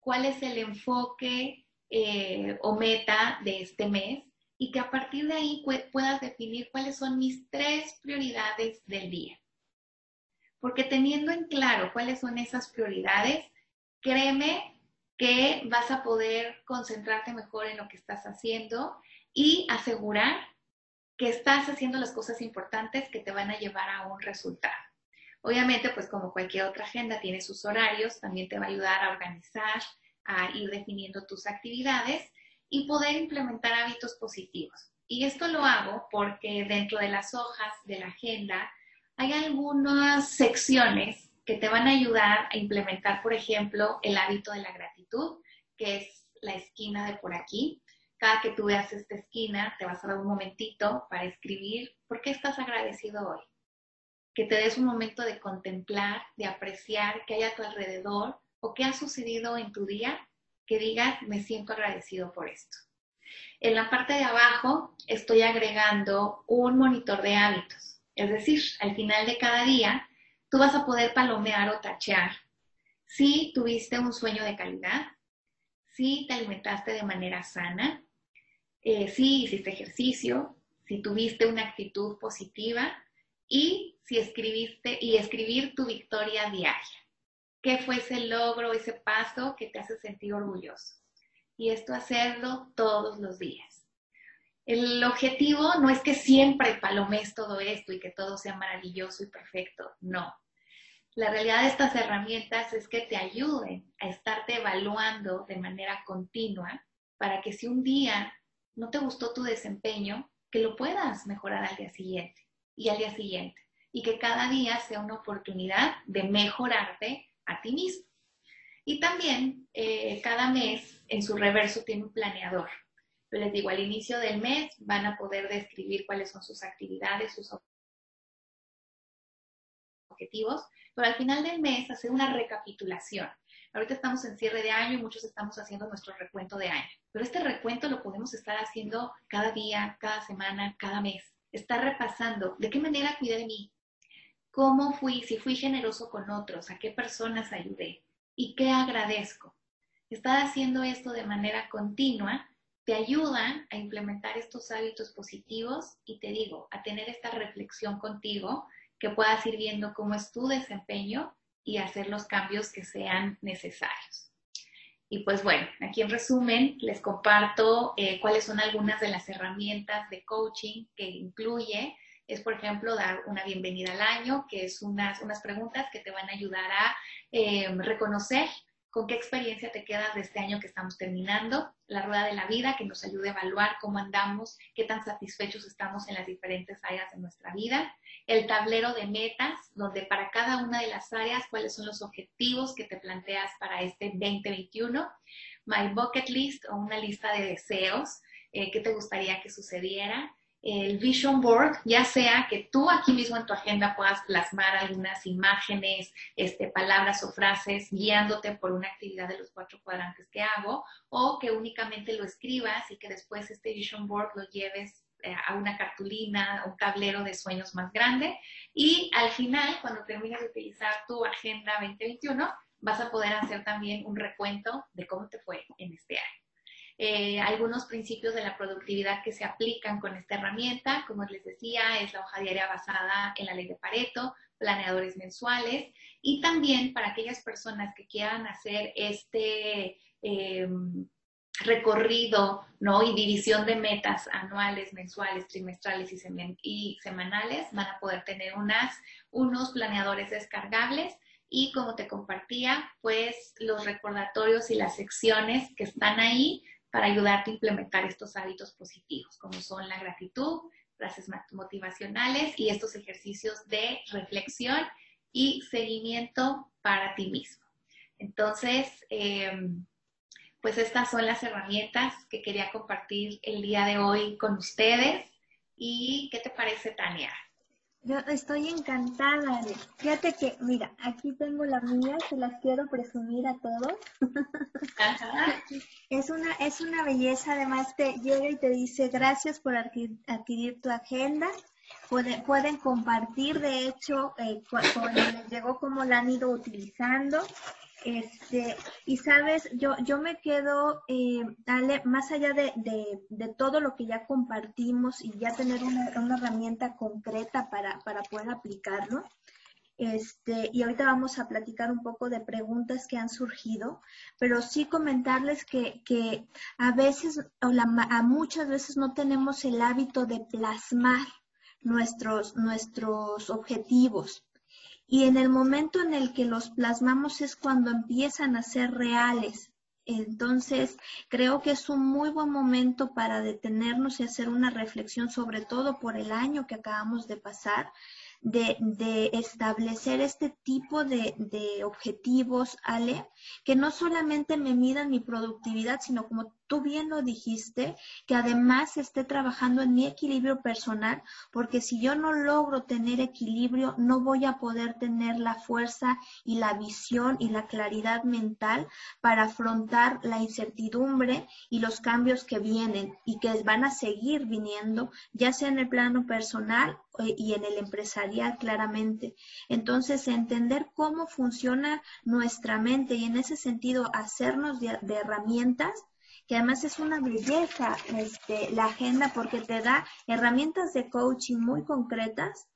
cuál es el enfoque eh, o meta de este mes y que a partir de ahí puedas definir cuáles son mis tres prioridades del día. Porque teniendo en claro cuáles son esas prioridades, créeme que vas a poder concentrarte mejor en lo que estás haciendo y asegurar que estás haciendo las cosas importantes que te van a llevar a un resultado. Obviamente, pues como cualquier otra agenda tiene sus horarios, también te va a ayudar a organizar, a ir definiendo tus actividades y poder implementar hábitos positivos. Y esto lo hago porque dentro de las hojas de la agenda hay algunas secciones que te van a ayudar a implementar, por ejemplo, el hábito de la gratitud, que es la esquina de por aquí. Cada que tú veas esta esquina, te vas a dar un momentito para escribir por qué estás agradecido hoy. Que te des un momento de contemplar, de apreciar qué hay a tu alrededor o qué ha sucedido en tu día, que digas, me siento agradecido por esto. En la parte de abajo estoy agregando un monitor de hábitos es decir, al final de cada día, tú vas a poder palomear o tachear si tuviste un sueño de calidad, si te alimentaste de manera sana, eh, si hiciste ejercicio, si tuviste una actitud positiva y si escribiste y escribir tu victoria diaria. ¿Qué fue ese logro, ese paso que te hace sentir orgulloso? Y esto hacerlo todos los días. El objetivo no es que siempre palomes todo esto y que todo sea maravilloso y perfecto, no. La realidad de estas herramientas es que te ayuden a estarte evaluando de manera continua para que si un día no te gustó tu desempeño, que lo puedas mejorar al día siguiente y al día siguiente. Y que cada día sea una oportunidad de mejorarte a ti mismo. Y también eh, cada mes en su reverso tiene un planeador les digo, al inicio del mes van a poder describir cuáles son sus actividades, sus objetivos, pero al final del mes hacer una recapitulación. Ahorita estamos en cierre de año y muchos estamos haciendo nuestro recuento de año, pero este recuento lo podemos estar haciendo cada día, cada semana, cada mes. Estar repasando de qué manera cuidé de mí, cómo fui, si fui generoso con otros, a qué personas ayudé y qué agradezco. Estar haciendo esto de manera continua te ayudan a implementar estos hábitos positivos y te digo, a tener esta reflexión contigo, que puedas ir viendo cómo es tu desempeño y hacer los cambios que sean necesarios. Y pues bueno, aquí en resumen les comparto eh, cuáles son algunas de las herramientas de coaching que incluye. Es, por ejemplo, dar una bienvenida al año, que es unas, unas preguntas que te van a ayudar a eh, reconocer con qué experiencia te quedas de este año que estamos terminando, la rueda de la vida que nos ayude a evaluar cómo andamos, qué tan satisfechos estamos en las diferentes áreas de nuestra vida, el tablero de metas, donde para cada una de las áreas cuáles son los objetivos que te planteas para este 2021, my bucket list o una lista de deseos, eh, qué te gustaría que sucediera, el vision board, ya sea que tú aquí mismo en tu agenda puedas plasmar algunas imágenes, este, palabras o frases guiándote por una actividad de los cuatro cuadrantes que hago, o que únicamente lo escribas y que después este vision board lo lleves eh, a una cartulina, un tablero de sueños más grande. Y al final, cuando termines de utilizar tu Agenda 2021, vas a poder hacer también un recuento de cómo te fue en este año. Eh, algunos principios de la productividad que se aplican con esta herramienta, como les decía, es la hoja diaria basada en la ley de Pareto, planeadores mensuales. Y también para aquellas personas que quieran hacer este em, recorrido ¿no? y división de metas anuales, mensuales, trimestrales y, semanales, van a poder tener unas, unos planeadores descargables. Y como te compartía, pues los recordatorios y las secciones que están ahí para ayudarte a implementar estos hábitos positivos, como son la gratitud, frases motivacionales y estos ejercicios de reflexión y seguimiento para ti mismo. Entonces, em, pues estas son las herramientas que quería compartir el día de hoy con ustedes. ¿Y qué te parece, Tania? Yo estoy encantada. Fíjate que, mira, aquí tengo la mía, se las quiero presumir a todos. es una es una belleza, además te llega y te dice gracias por adquirir, tu agenda. Pueden, pueden compartir, de hecho, eh, cuando les llegó, cómo la han ido utilizando. Este, y sabes, yo, yo me quedo, eh, Ale, más allá de, de, todo lo que ya compartimos y ya tener una, una herramienta concreta para, para, poder aplicarlo, este, y ahorita vamos a platicar un poco de preguntas que han surgido, pero sí comentarles que, que a veces, o la, a muchas veces no tenemos el hábito de plasmar nuestros, nuestros objetivos. Y en el momento en el que los plasmamos es cuando empiezan a ser reales. Entonces, creo que es un muy buen momento para detenernos y hacer una reflexión, sobre todo por el año que acabamos de pasar, de, establecer este tipo de, de, objetivos, Ale, que no solamente me midan mi productividad, sino como tú bien lo dijiste, que además esté trabajando en mi equilibrio personal, porque si yo no logro tener equilibrio, no voy a poder tener la fuerza y la visión y la claridad mental para afrontar la incertidumbre y los cambios que vienen y que van a seguir viniendo, ya sea en el plano personal eh, y en el empresarial claramente. Entonces, entender cómo funciona nuestra mente y en ese sentido hacernos de, de herramientas que además es una belleza este, la agenda porque te da herramientas de coaching muy concretas,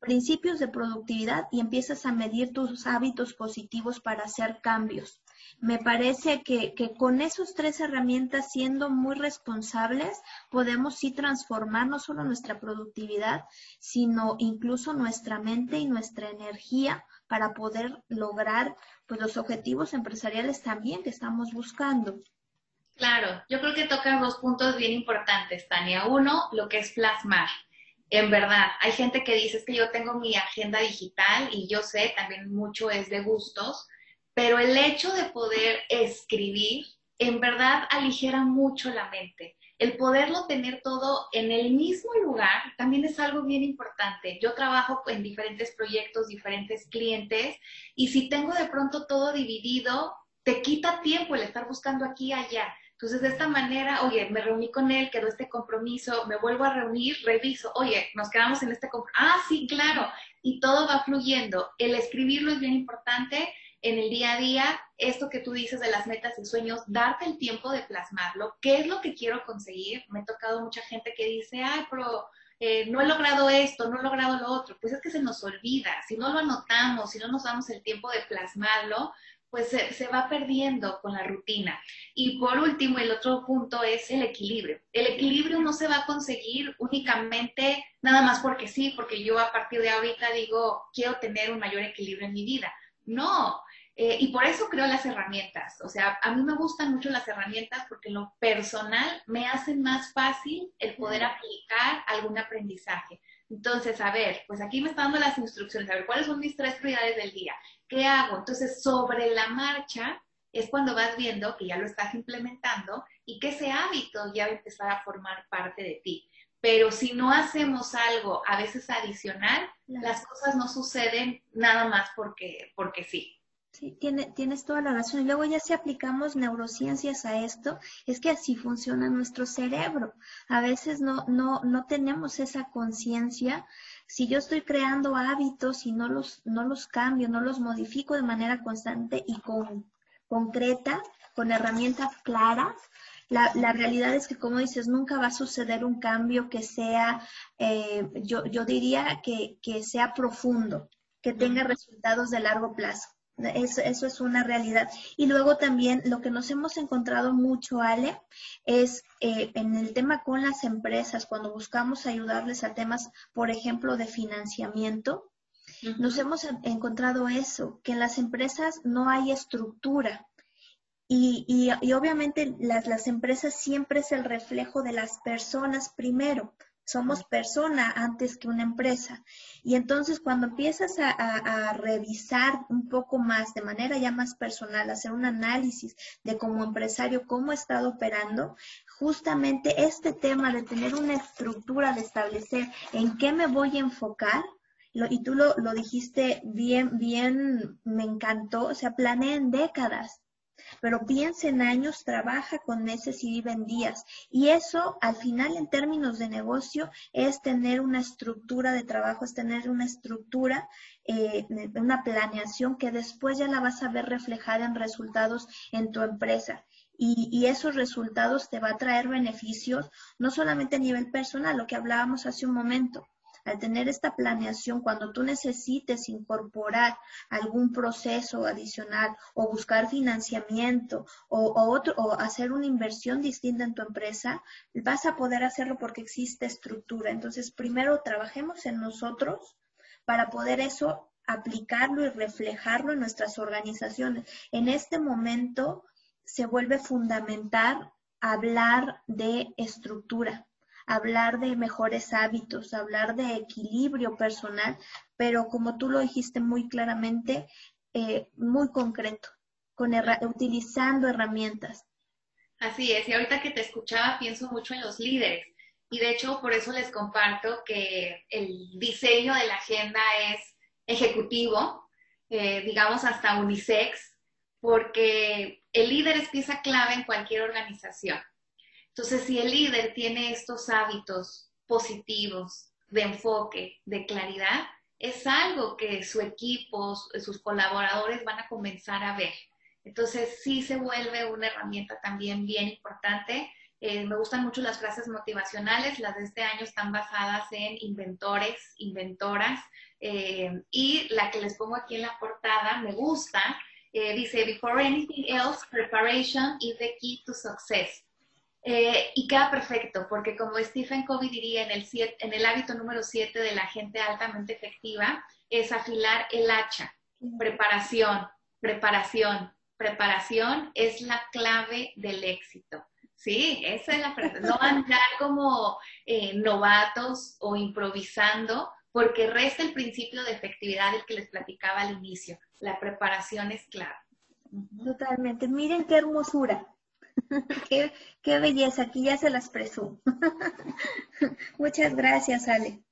principios de productividad y empiezas a medir tus hábitos positivos para hacer cambios. Me parece que, con esas tres herramientas, siendo muy responsables, podemos sí transformar no solo nuestra productividad, sino incluso nuestra mente y nuestra energía para poder lograr pues, los objetivos empresariales también que estamos buscando. Claro, yo creo que tocas dos puntos bien importantes, Tania. Uno, lo que es plasmar. En verdad, hay gente que dice que yo tengo mi agenda digital y yo sé, también mucho es de gustos, pero el hecho de poder escribir, en verdad, aligera mucho la mente. El poderlo tener todo en el mismo lugar también es algo bien importante. Yo trabajo en diferentes proyectos, diferentes clientes, y si tengo de pronto todo dividido, te quita tiempo el estar buscando aquí y allá. Entonces, de esta manera, oye, me reuní con él, quedó este compromiso, me vuelvo a reunir, reviso, oye, nos quedamos en este compromiso. Ah, sí, claro. Y todo va fluyendo. El escribirlo es bien importante en el día a día. Esto que tú dices de las metas y sueños, darte el tiempo de plasmarlo. ¿Qué es lo que quiero conseguir? Me ha tocado mucha gente que dice, ay, pero eh, no he logrado esto, no he logrado lo otro. Pues es que se nos olvida. Si no lo anotamos, si no nos damos el tiempo de plasmarlo, pues se, va perdiendo con la rutina. Y por último, el otro punto es el equilibrio. El equilibrio no se va a conseguir únicamente nada más porque sí, porque yo a partir de ahorita digo, quiero tener un mayor equilibrio en mi vida. No, eh, y por eso creo las herramientas. O sea, a mí me gustan mucho las herramientas porque en lo personal me hacen más fácil el poder aplicar algún aprendizaje. Entonces, a ver, pues aquí me está dando las instrucciones, a ver, ¿cuáles son mis tres prioridades del día? ¿Qué hago? Entonces, sobre la marcha es cuando vas viendo que ya lo estás implementando y que ese hábito ya va a empezar a formar parte de ti. Pero si no hacemos algo a veces adicional, las cosas no suceden nada más porque, porque sí. Sí, tiene, tienes toda la razón. Y luego ya si aplicamos neurociencias a esto, es que así funciona nuestro cerebro. A veces no, no, no tenemos esa conciencia. Si yo estoy creando hábitos y no los, no los cambio, no los modifico de manera constante y con, concreta, con herramientas claras, la, la, realidad es que, como dices, nunca va a suceder un cambio que sea, eh, yo, yo diría que, que sea profundo, que tenga resultados de largo plazo. Eso, eso, es una realidad. Y luego también lo que nos hemos encontrado mucho, Ale, es eh, en el tema con las empresas, cuando buscamos ayudarles a temas, por ejemplo, de financiamiento, nos hemos encontrado eso, que en las empresas no hay estructura. Y, y, y obviamente las, las empresas siempre es el reflejo de las personas primero. Somos persona antes que una empresa. Y entonces cuando empiezas a, a, revisar un poco más, de manera ya más personal, hacer un análisis de como empresario cómo he estado operando, justamente este tema de tener una estructura, de establecer en qué me voy a enfocar, lo, y tú lo, lo dijiste bien, bien, me encantó, o sea, planeé en décadas pero piensa en años, trabaja con meses y vive en días. Y eso, al final, en términos de negocio, es tener una estructura de trabajo, es tener una estructura, eh, una planeación que después ya la vas a ver reflejada en resultados en tu empresa. Y, y, esos resultados te va a traer beneficios, no solamente a nivel personal, lo que hablábamos hace un momento, al tener esta planeación, cuando tú necesites incorporar algún proceso adicional o buscar financiamiento o, otro, o hacer una inversión distinta en tu empresa, vas a poder hacerlo porque existe estructura. Entonces, primero trabajemos en nosotros para poder eso aplicarlo y reflejarlo en nuestras organizaciones. En este momento se vuelve fundamental hablar de estructura, hablar de mejores hábitos, hablar de equilibrio personal, pero como tú lo dijiste muy claramente, eh, muy concreto, con utilizando herramientas. Así es, y ahorita que te escuchaba pienso mucho en los líderes. Y de hecho, por eso les comparto que el diseño de la agenda es ejecutivo, eh, digamos hasta unisex, porque el líder es pieza clave en cualquier organización. Entonces, si el líder tiene estos hábitos positivos de enfoque, de claridad, es algo que su equipo, sus colaboradores van a comenzar a ver. Entonces, sí se vuelve una herramienta también bien importante. Eh, me gustan mucho las frases motivacionales, las de este año están basadas en inventores, inventoras, eh, y la que les pongo aquí en la portada me gusta, eh, dice, before anything else, preparation is the key to success. Eh, y queda perfecto, porque como Stephen Covey diría en el, en el hábito número 7 de la gente altamente efectiva, es afilar el hacha. Preparación, preparación, preparación es la clave del éxito. Sí, esa es la frase. No andar como eh, novatos o improvisando, porque resta el principio de efectividad del que les platicaba al inicio. La preparación es clave. Totalmente. Miren qué hermosura. qué, qué, belleza, aquí ya se las presumo. Muchas gracias, Ale.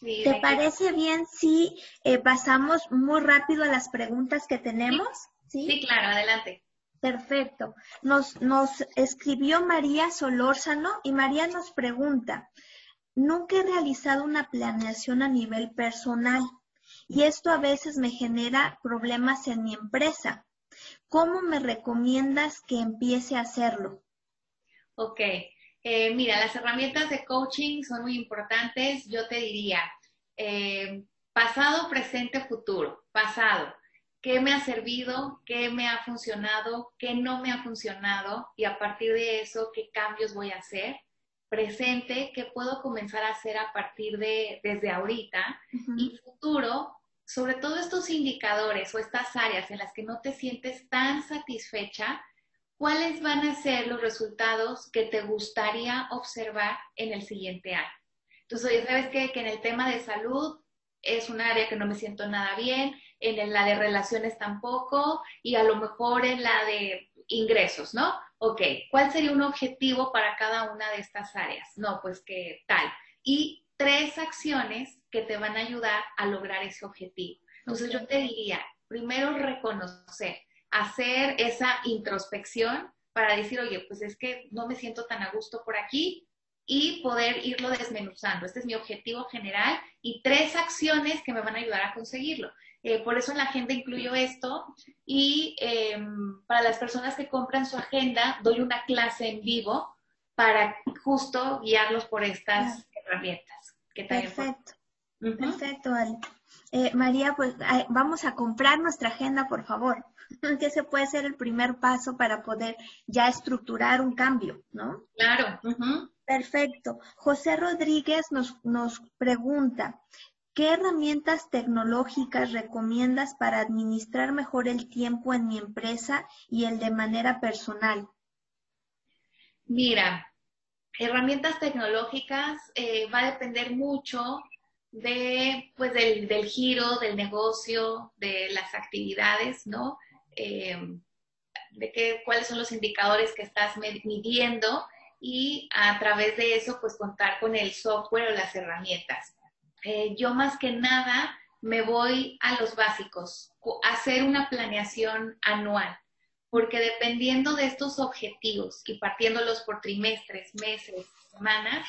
¿Te parece bien si eh, pasamos muy rápido a las preguntas que tenemos? Sí, claro, adelante. Perfecto. Nos, nos escribió María Solórzano y María nos pregunta, nunca he realizado una planeación a nivel personal y esto a veces me genera problemas en mi empresa. ¿Cómo me recomiendas que empiece a hacerlo? Ok, eh, mira, las herramientas de coaching son muy importantes. Yo te diría, eh, pasado, presente, futuro. Pasado, ¿qué me ha servido? ¿Qué me ha funcionado? ¿Qué no me ha funcionado? Y a partir de eso, ¿qué cambios voy a hacer? Presente, ¿qué puedo comenzar a hacer a partir de desde ahorita? Y futuro, sobre todo estos indicadores o estas áreas en las que no te sientes tan satisfecha, ¿cuáles van a ser los resultados que te gustaría observar en el siguiente año? Entonces, ya sabes que, en el tema de salud es un área que no me siento nada bien, en la de relaciones tampoco, y a lo mejor en la de ingresos, ¿no? Ok, ¿cuál sería un objetivo para cada una de estas áreas? No, pues que tal. Y tres acciones que te van a ayudar a lograr ese objetivo. Entonces yo te diría, Primero reconocer, hacer esa introspección para decir, oye, pues es que no me siento tan a gusto por aquí y poder irlo desmenuzando. Este es mi objetivo general y tres acciones que me van a ayudar a conseguirlo. Eh, por eso en la agenda incluyo esto y em, para las personas que compran su agenda doy una clase en vivo para justo guiarlos por estas herramientas. Perfecto. Perfecto, Ale. Eh, María, pues vamos a comprar nuestra agenda, por favor. Que ese puede ser el primer paso para poder ya estructurar un cambio, ¿no? Claro. Perfecto. José Rodríguez nos, nos pregunta, ¿qué herramientas tecnológicas recomiendas para administrar mejor el tiempo en mi empresa y el de manera personal? Mira, herramientas tecnológicas eh, va a depender mucho de, pues, del, giro, del negocio, de las actividades, ¿no? Eh, de qué, cuáles son los indicadores que estás midiendo y a través de eso, pues contar con el software o las herramientas. Eh, yo más que nada me voy a los básicos, hacer una planeación anual porque dependiendo de estos objetivos y partiéndolos por trimestres, meses, semanas,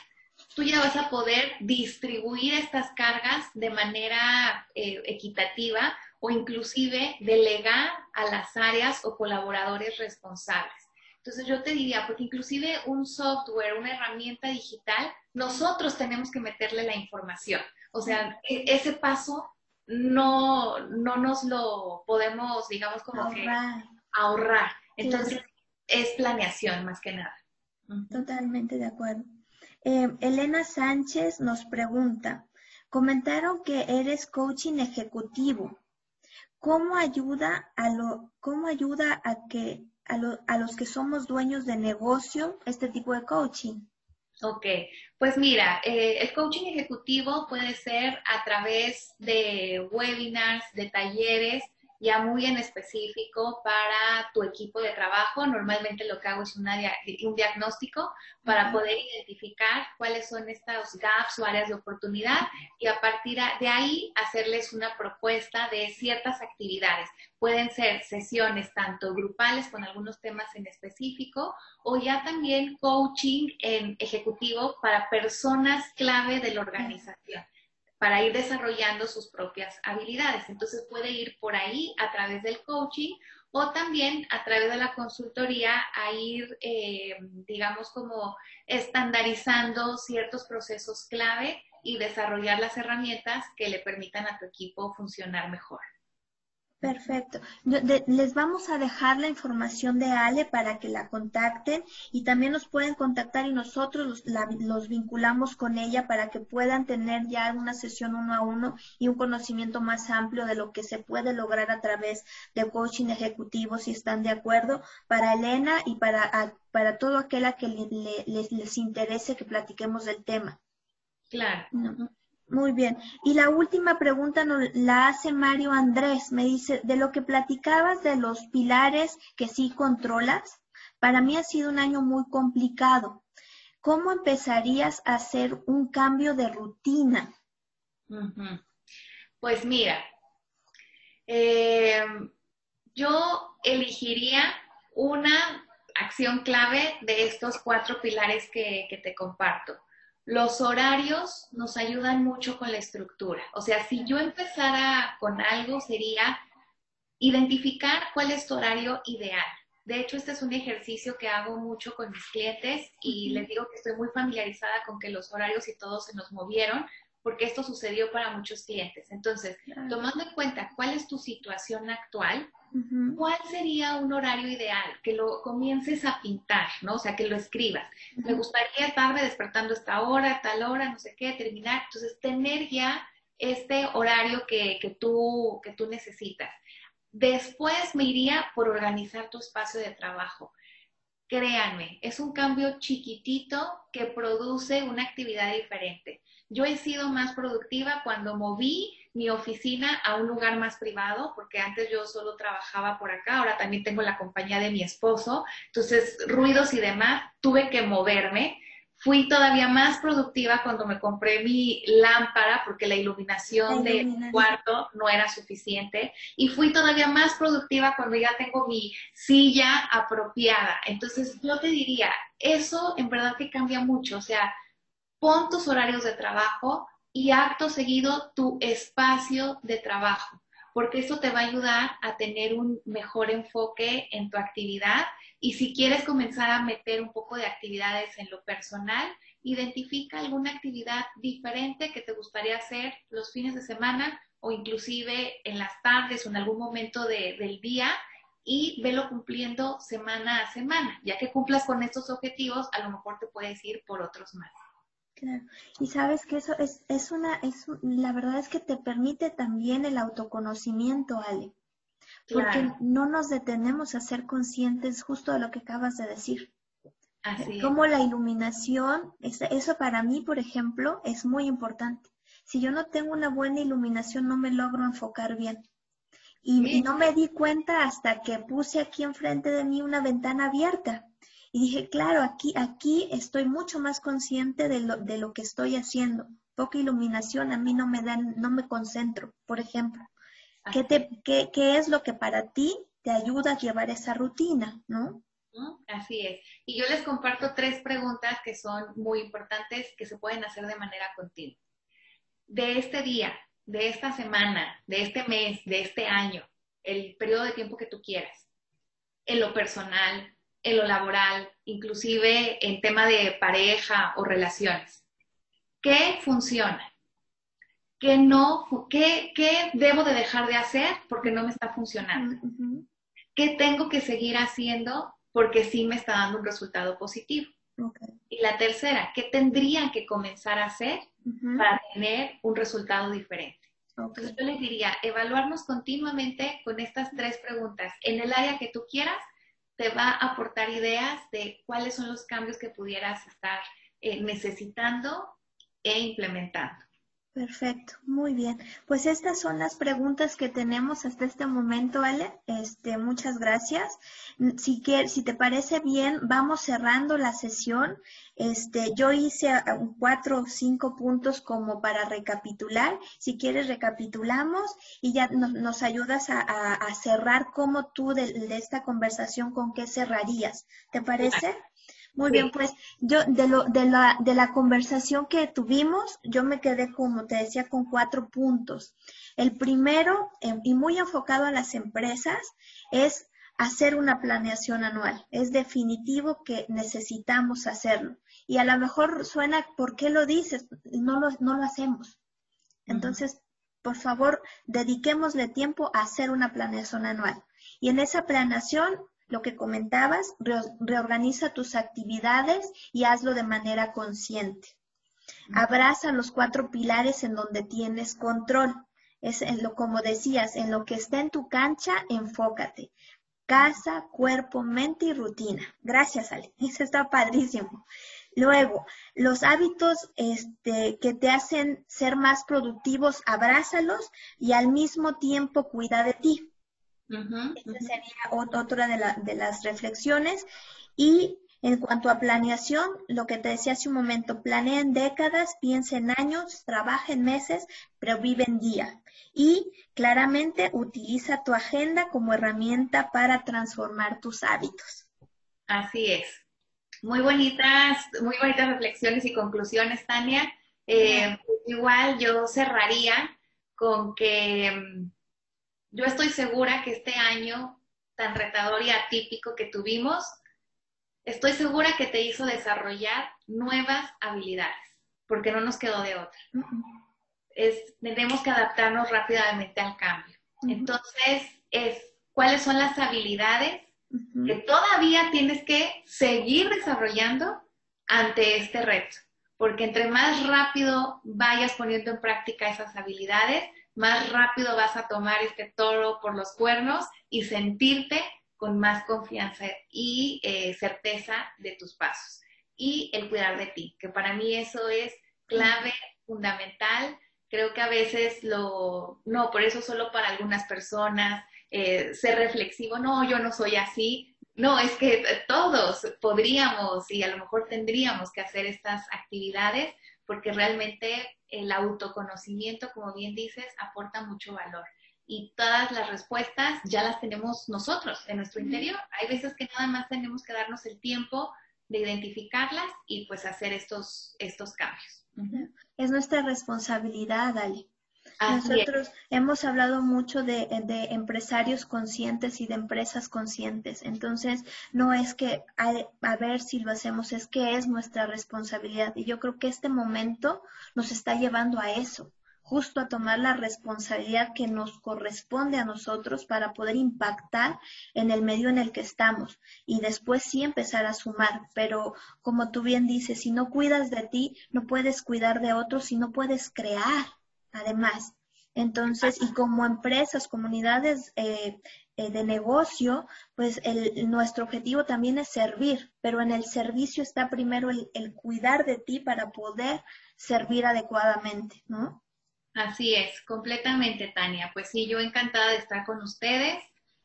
tú ya vas a poder distribuir estas cargas de manera eh, equitativa o inclusive delegar a las áreas o colaboradores responsables. Entonces yo te diría, porque inclusive un software, una herramienta digital, nosotros tenemos que meterle la información. O sea, e, ese paso no, no nos lo podemos, digamos, como que ahorrar. Entonces, es planeación más que nada. Totalmente de acuerdo. Eh, Elena Sánchez nos pregunta, comentaron que eres coaching ejecutivo. ¿Cómo ayuda a lo, cómo ayuda a que a, a los que somos dueños de negocio este tipo de coaching? Ok, pues mira, eh, el coaching ejecutivo puede ser a través de webinars, de talleres, ya muy en específico para tu equipo de trabajo. Normalmente lo que hago es una un diagnóstico para poder identificar cuáles son estos gaps o áreas de oportunidad y a partir de ahí hacerles una propuesta de ciertas actividades. Pueden ser sesiones tanto grupales con algunos temas en específico o ya también coaching en ejecutivo para personas clave de la organización para ir desarrollando sus propias habilidades. Entonces puede ir por ahí a través del coaching o también a través de la consultoría a ir, eh, digamos, como estandarizando ciertos procesos clave y desarrollar las herramientas que le permitan a tu equipo funcionar mejor. Perfecto. les vamos a dejar la información de Ale para que la contacten y también nos pueden contactar y nosotros los, vinculamos con ella para que puedan tener ya una sesión uno a uno y un conocimiento más amplio de lo que se puede lograr a través de coaching ejecutivo, si están de acuerdo, para Elena y para, para todo aquel a que les, les interese que platiquemos del tema. Claro. Muy bien. Y la última pregunta nos la hace Mario Andrés. Me dice, de lo que platicabas de los pilares que sí controlas, para mí ha sido un año muy complicado. ¿Cómo empezarías a hacer un cambio de rutina? Pues mira, eh, yo elegiría una acción clave de estos cuatro pilares que te comparto. Los horarios nos ayudan mucho con la estructura. O sea, si yo empezara con algo, sería identificar cuál es tu horario ideal. De hecho, este es un ejercicio que hago mucho con mis clientes y les digo que estoy muy familiarizada con que los horarios y todo se nos movieron porque esto sucedió para muchos clientes. Entonces, tomando en cuenta cuál es tu situación actual, ¿Cuál sería un horario ideal? Que lo comiences a pintar, ¿no? O sea, que lo escribas. Me gustaría estarme despertando esta hora, tal hora, no sé qué, terminar. Entonces, tener ya este horario que, que, tú, que tú necesitas. Después me iría por organizar tu espacio de trabajo. Créanme, es un cambio chiquitito que produce una actividad diferente. Yo he sido más productiva cuando moví mi oficina a un lugar más privado, porque antes yo solo trabajaba por acá, ahora también tengo la compañía de mi esposo, entonces ruidos y demás, tuve que moverme. Fui todavía más productiva cuando me compré mi lámpara porque la iluminación del cuarto no era suficiente. Y fui todavía más productiva cuando ya tengo mi silla apropiada. Entonces yo te diría, eso en verdad que cambia mucho. O sea, pon tus horarios de trabajo y acto seguido tu espacio de trabajo porque eso te va a ayudar a tener un mejor enfoque en tu actividad y si quieres comenzar a meter un poco de actividades en lo personal, identifica alguna actividad diferente que te gustaría hacer los fines de semana o inclusive en las tardes o en algún momento del día y velo cumpliendo semana a semana. Ya que cumplas con estos objetivos, a lo mejor te puedes ir por otros más. Claro. Y sabes que eso es, es una, es, la verdad es que te permite también el autoconocimiento, Ale. Porque no nos detenemos a ser conscientes justo de lo que acabas de decir. Así Como la iluminación, eso para mí, por ejemplo, es muy importante. Si yo no tengo una buena iluminación, no me logro enfocar bien. Y, y no me di cuenta hasta que puse aquí enfrente de mí una ventana abierta. Y dije, claro, aquí, aquí estoy mucho más consciente de lo, de lo que estoy haciendo. Poca iluminación a mí no me dan, no me concentro, por ejemplo. ¿Qué, te, qué, ¿Qué es lo que para ti te ayuda a llevar esa rutina, no? Así es. Y yo les comparto tres preguntas que son muy importantes que se pueden hacer de manera continua. De este día, de esta semana, de este mes, de este año, el periodo de tiempo que tú quieras, en lo personal, en lo laboral, inclusive en tema de pareja o relaciones. ¿Qué funciona? ¿Qué, no, qué, qué debo de dejar de hacer porque no me está funcionando? ¿Qué tengo que seguir haciendo porque sí me está dando un resultado positivo? Y la tercera, ¿qué tendría que comenzar a hacer para tener un resultado diferente? Entonces yo les diría, evaluarnos continuamente con estas tres preguntas en el área que tú quieras te va a aportar ideas de cuáles son los cambios que pudieras estar eh, necesitando e implementando. Perfecto, muy bien. Pues estas son las preguntas que tenemos hasta este momento, Ale. Este, muchas gracias. Si, si te parece bien, vamos cerrando la sesión. Este, yo hice cuatro o cinco puntos como para recapitular. Si quieres, recapitulamos y ya nos, ayudas a, cerrar como tú de, de, esta conversación, con qué cerrarías. ¿Te parece? Muy bien, pues yo de, lo, de, la, de la conversación que tuvimos, yo me quedé, como te decía, con cuatro puntos. El primero, y muy enfocado a las empresas, es hacer una planeación anual. Es definitivo que necesitamos hacerlo. Y a lo mejor suena, ¿por qué lo dices? No lo, no lo hacemos. Entonces, por favor, dediquémosle tiempo a hacer una planeación anual. Y en esa planeación lo que comentabas, reorganiza tus actividades y hazlo de manera consciente. Abraza los cuatro pilares en donde tienes control. Es en lo, como decías, en lo que está en tu cancha, enfócate. Casa, cuerpo, mente y rutina. Gracias, Ale. Eso está padrísimo. Luego, los hábitos este, que te hacen ser más productivos, abrázalos y al mismo tiempo cuida de ti. Esta sería otra de, las reflexiones. Y en cuanto a planeación, lo que te decía hace un momento, planea en décadas, piensa en años, trabaja en meses, pero vive en día. Y claramente utiliza tu agenda como herramienta para transformar tus hábitos. Así es. Muy bonitas, muy bonitas reflexiones y conclusiones, Tania. Eh, igual yo cerraría con que mm, yo estoy segura que este año tan retador y atípico que tuvimos, estoy segura que te hizo desarrollar nuevas habilidades, porque no nos quedó de otra. tenemos que adaptarnos rápidamente al cambio. Entonces, es cuáles son las habilidades que todavía tienes que seguir desarrollando ante este reto. Porque entre más rápido vayas poniendo en práctica esas habilidades, más rápido vas a tomar este toro por los cuernos y sentirte con más confianza y eh, certeza de tus pasos. Y el cuidar de ti, que para mí eso es clave, fundamental. Creo que a veces lo, no, por eso solo para algunas personas, eh, ser reflexivo, no, yo no soy así. No, es que todos podríamos y a lo mejor tendríamos que hacer estas actividades porque realmente el autoconocimiento, como bien dices, aporta mucho valor. Y todas las respuestas ya las tenemos nosotros en nuestro interior. Hay veces que nada más tenemos que darnos el tiempo de identificarlas y pues hacer estos, estos cambios. Es nuestra responsabilidad, Nosotros hemos hablado mucho de, empresarios conscientes y de empresas conscientes. Entonces, no es que a, ver si lo hacemos, es que es nuestra responsabilidad. Y yo creo que este momento nos está llevando a eso, justo a tomar la responsabilidad que nos corresponde a nosotros para poder impactar en el medio en el que estamos y después sí empezar a sumar. Pero como tú bien dices, si no cuidas de ti, no puedes cuidar de otros y no puedes crear además. Entonces, y como empresas, comunidades eh, eh, de negocio, pues el, nuestro objetivo también es servir, pero en el servicio está primero el, cuidar de ti para poder servir adecuadamente, ¿no? Así es, completamente, Tania. Pues sí, yo encantada de estar con ustedes.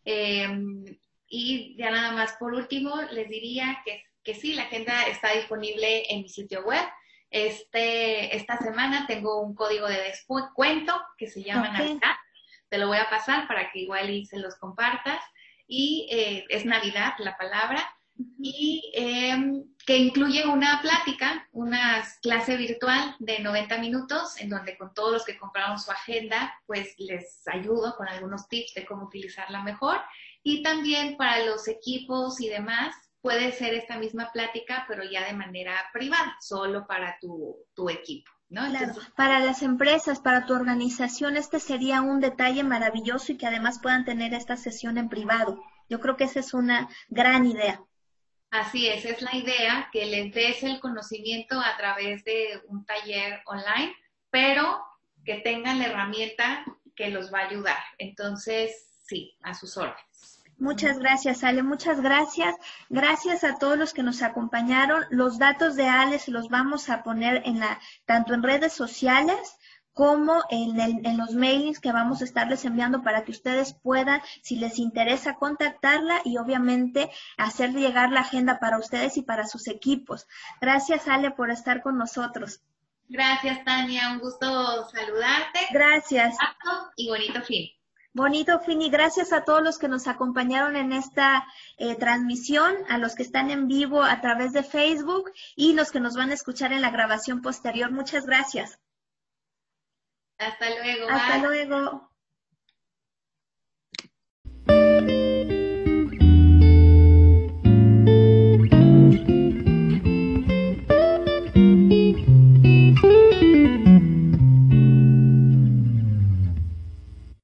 Em, y ya nada más por último, les diría que, que sí, la agenda está disponible en mi sitio web este, esta semana tengo un código de descuento que se llama Navidad. Te lo voy a pasar para que igual y se los compartas. Y eh, es Navidad la palabra. Y em, que incluye una plática, una clase virtual de 90 minutos, en donde con todos los que compraron su agenda, pues les ayudo con algunos tips de cómo utilizarla mejor. Y también para los equipos y demás, puede ser esta misma plática, pero ya de manera privada, solo para tu, equipo. ¿no? claro, para las empresas, para tu organización, este sería un detalle maravilloso y que además puedan tener esta sesión en privado. Yo creo que esa es una gran idea. Así es, es la idea que les des el conocimiento a través de un taller online, pero que tengan la herramienta que los va a ayudar. Entonces, sí, a sus órdenes. Muchas gracias, Ale. Muchas gracias. Gracias a todos los que nos acompañaron. Los datos de Ale se los vamos a poner en la, tanto en redes sociales como en, en, los mailings que vamos a estarles enviando para que ustedes puedan, si les interesa, contactarla y obviamente hacer llegar la agenda para ustedes y para sus equipos. Gracias, Ale, por estar con nosotros. Gracias, Tania. Un gusto saludarte. Gracias. Y bonito fin. Bonito, Fini. Gracias a todos los que nos acompañaron en esta eh, transmisión, a los que están en vivo a través de Facebook y los que nos van a escuchar en la grabación posterior. Muchas gracias. Hasta luego. Hasta luego.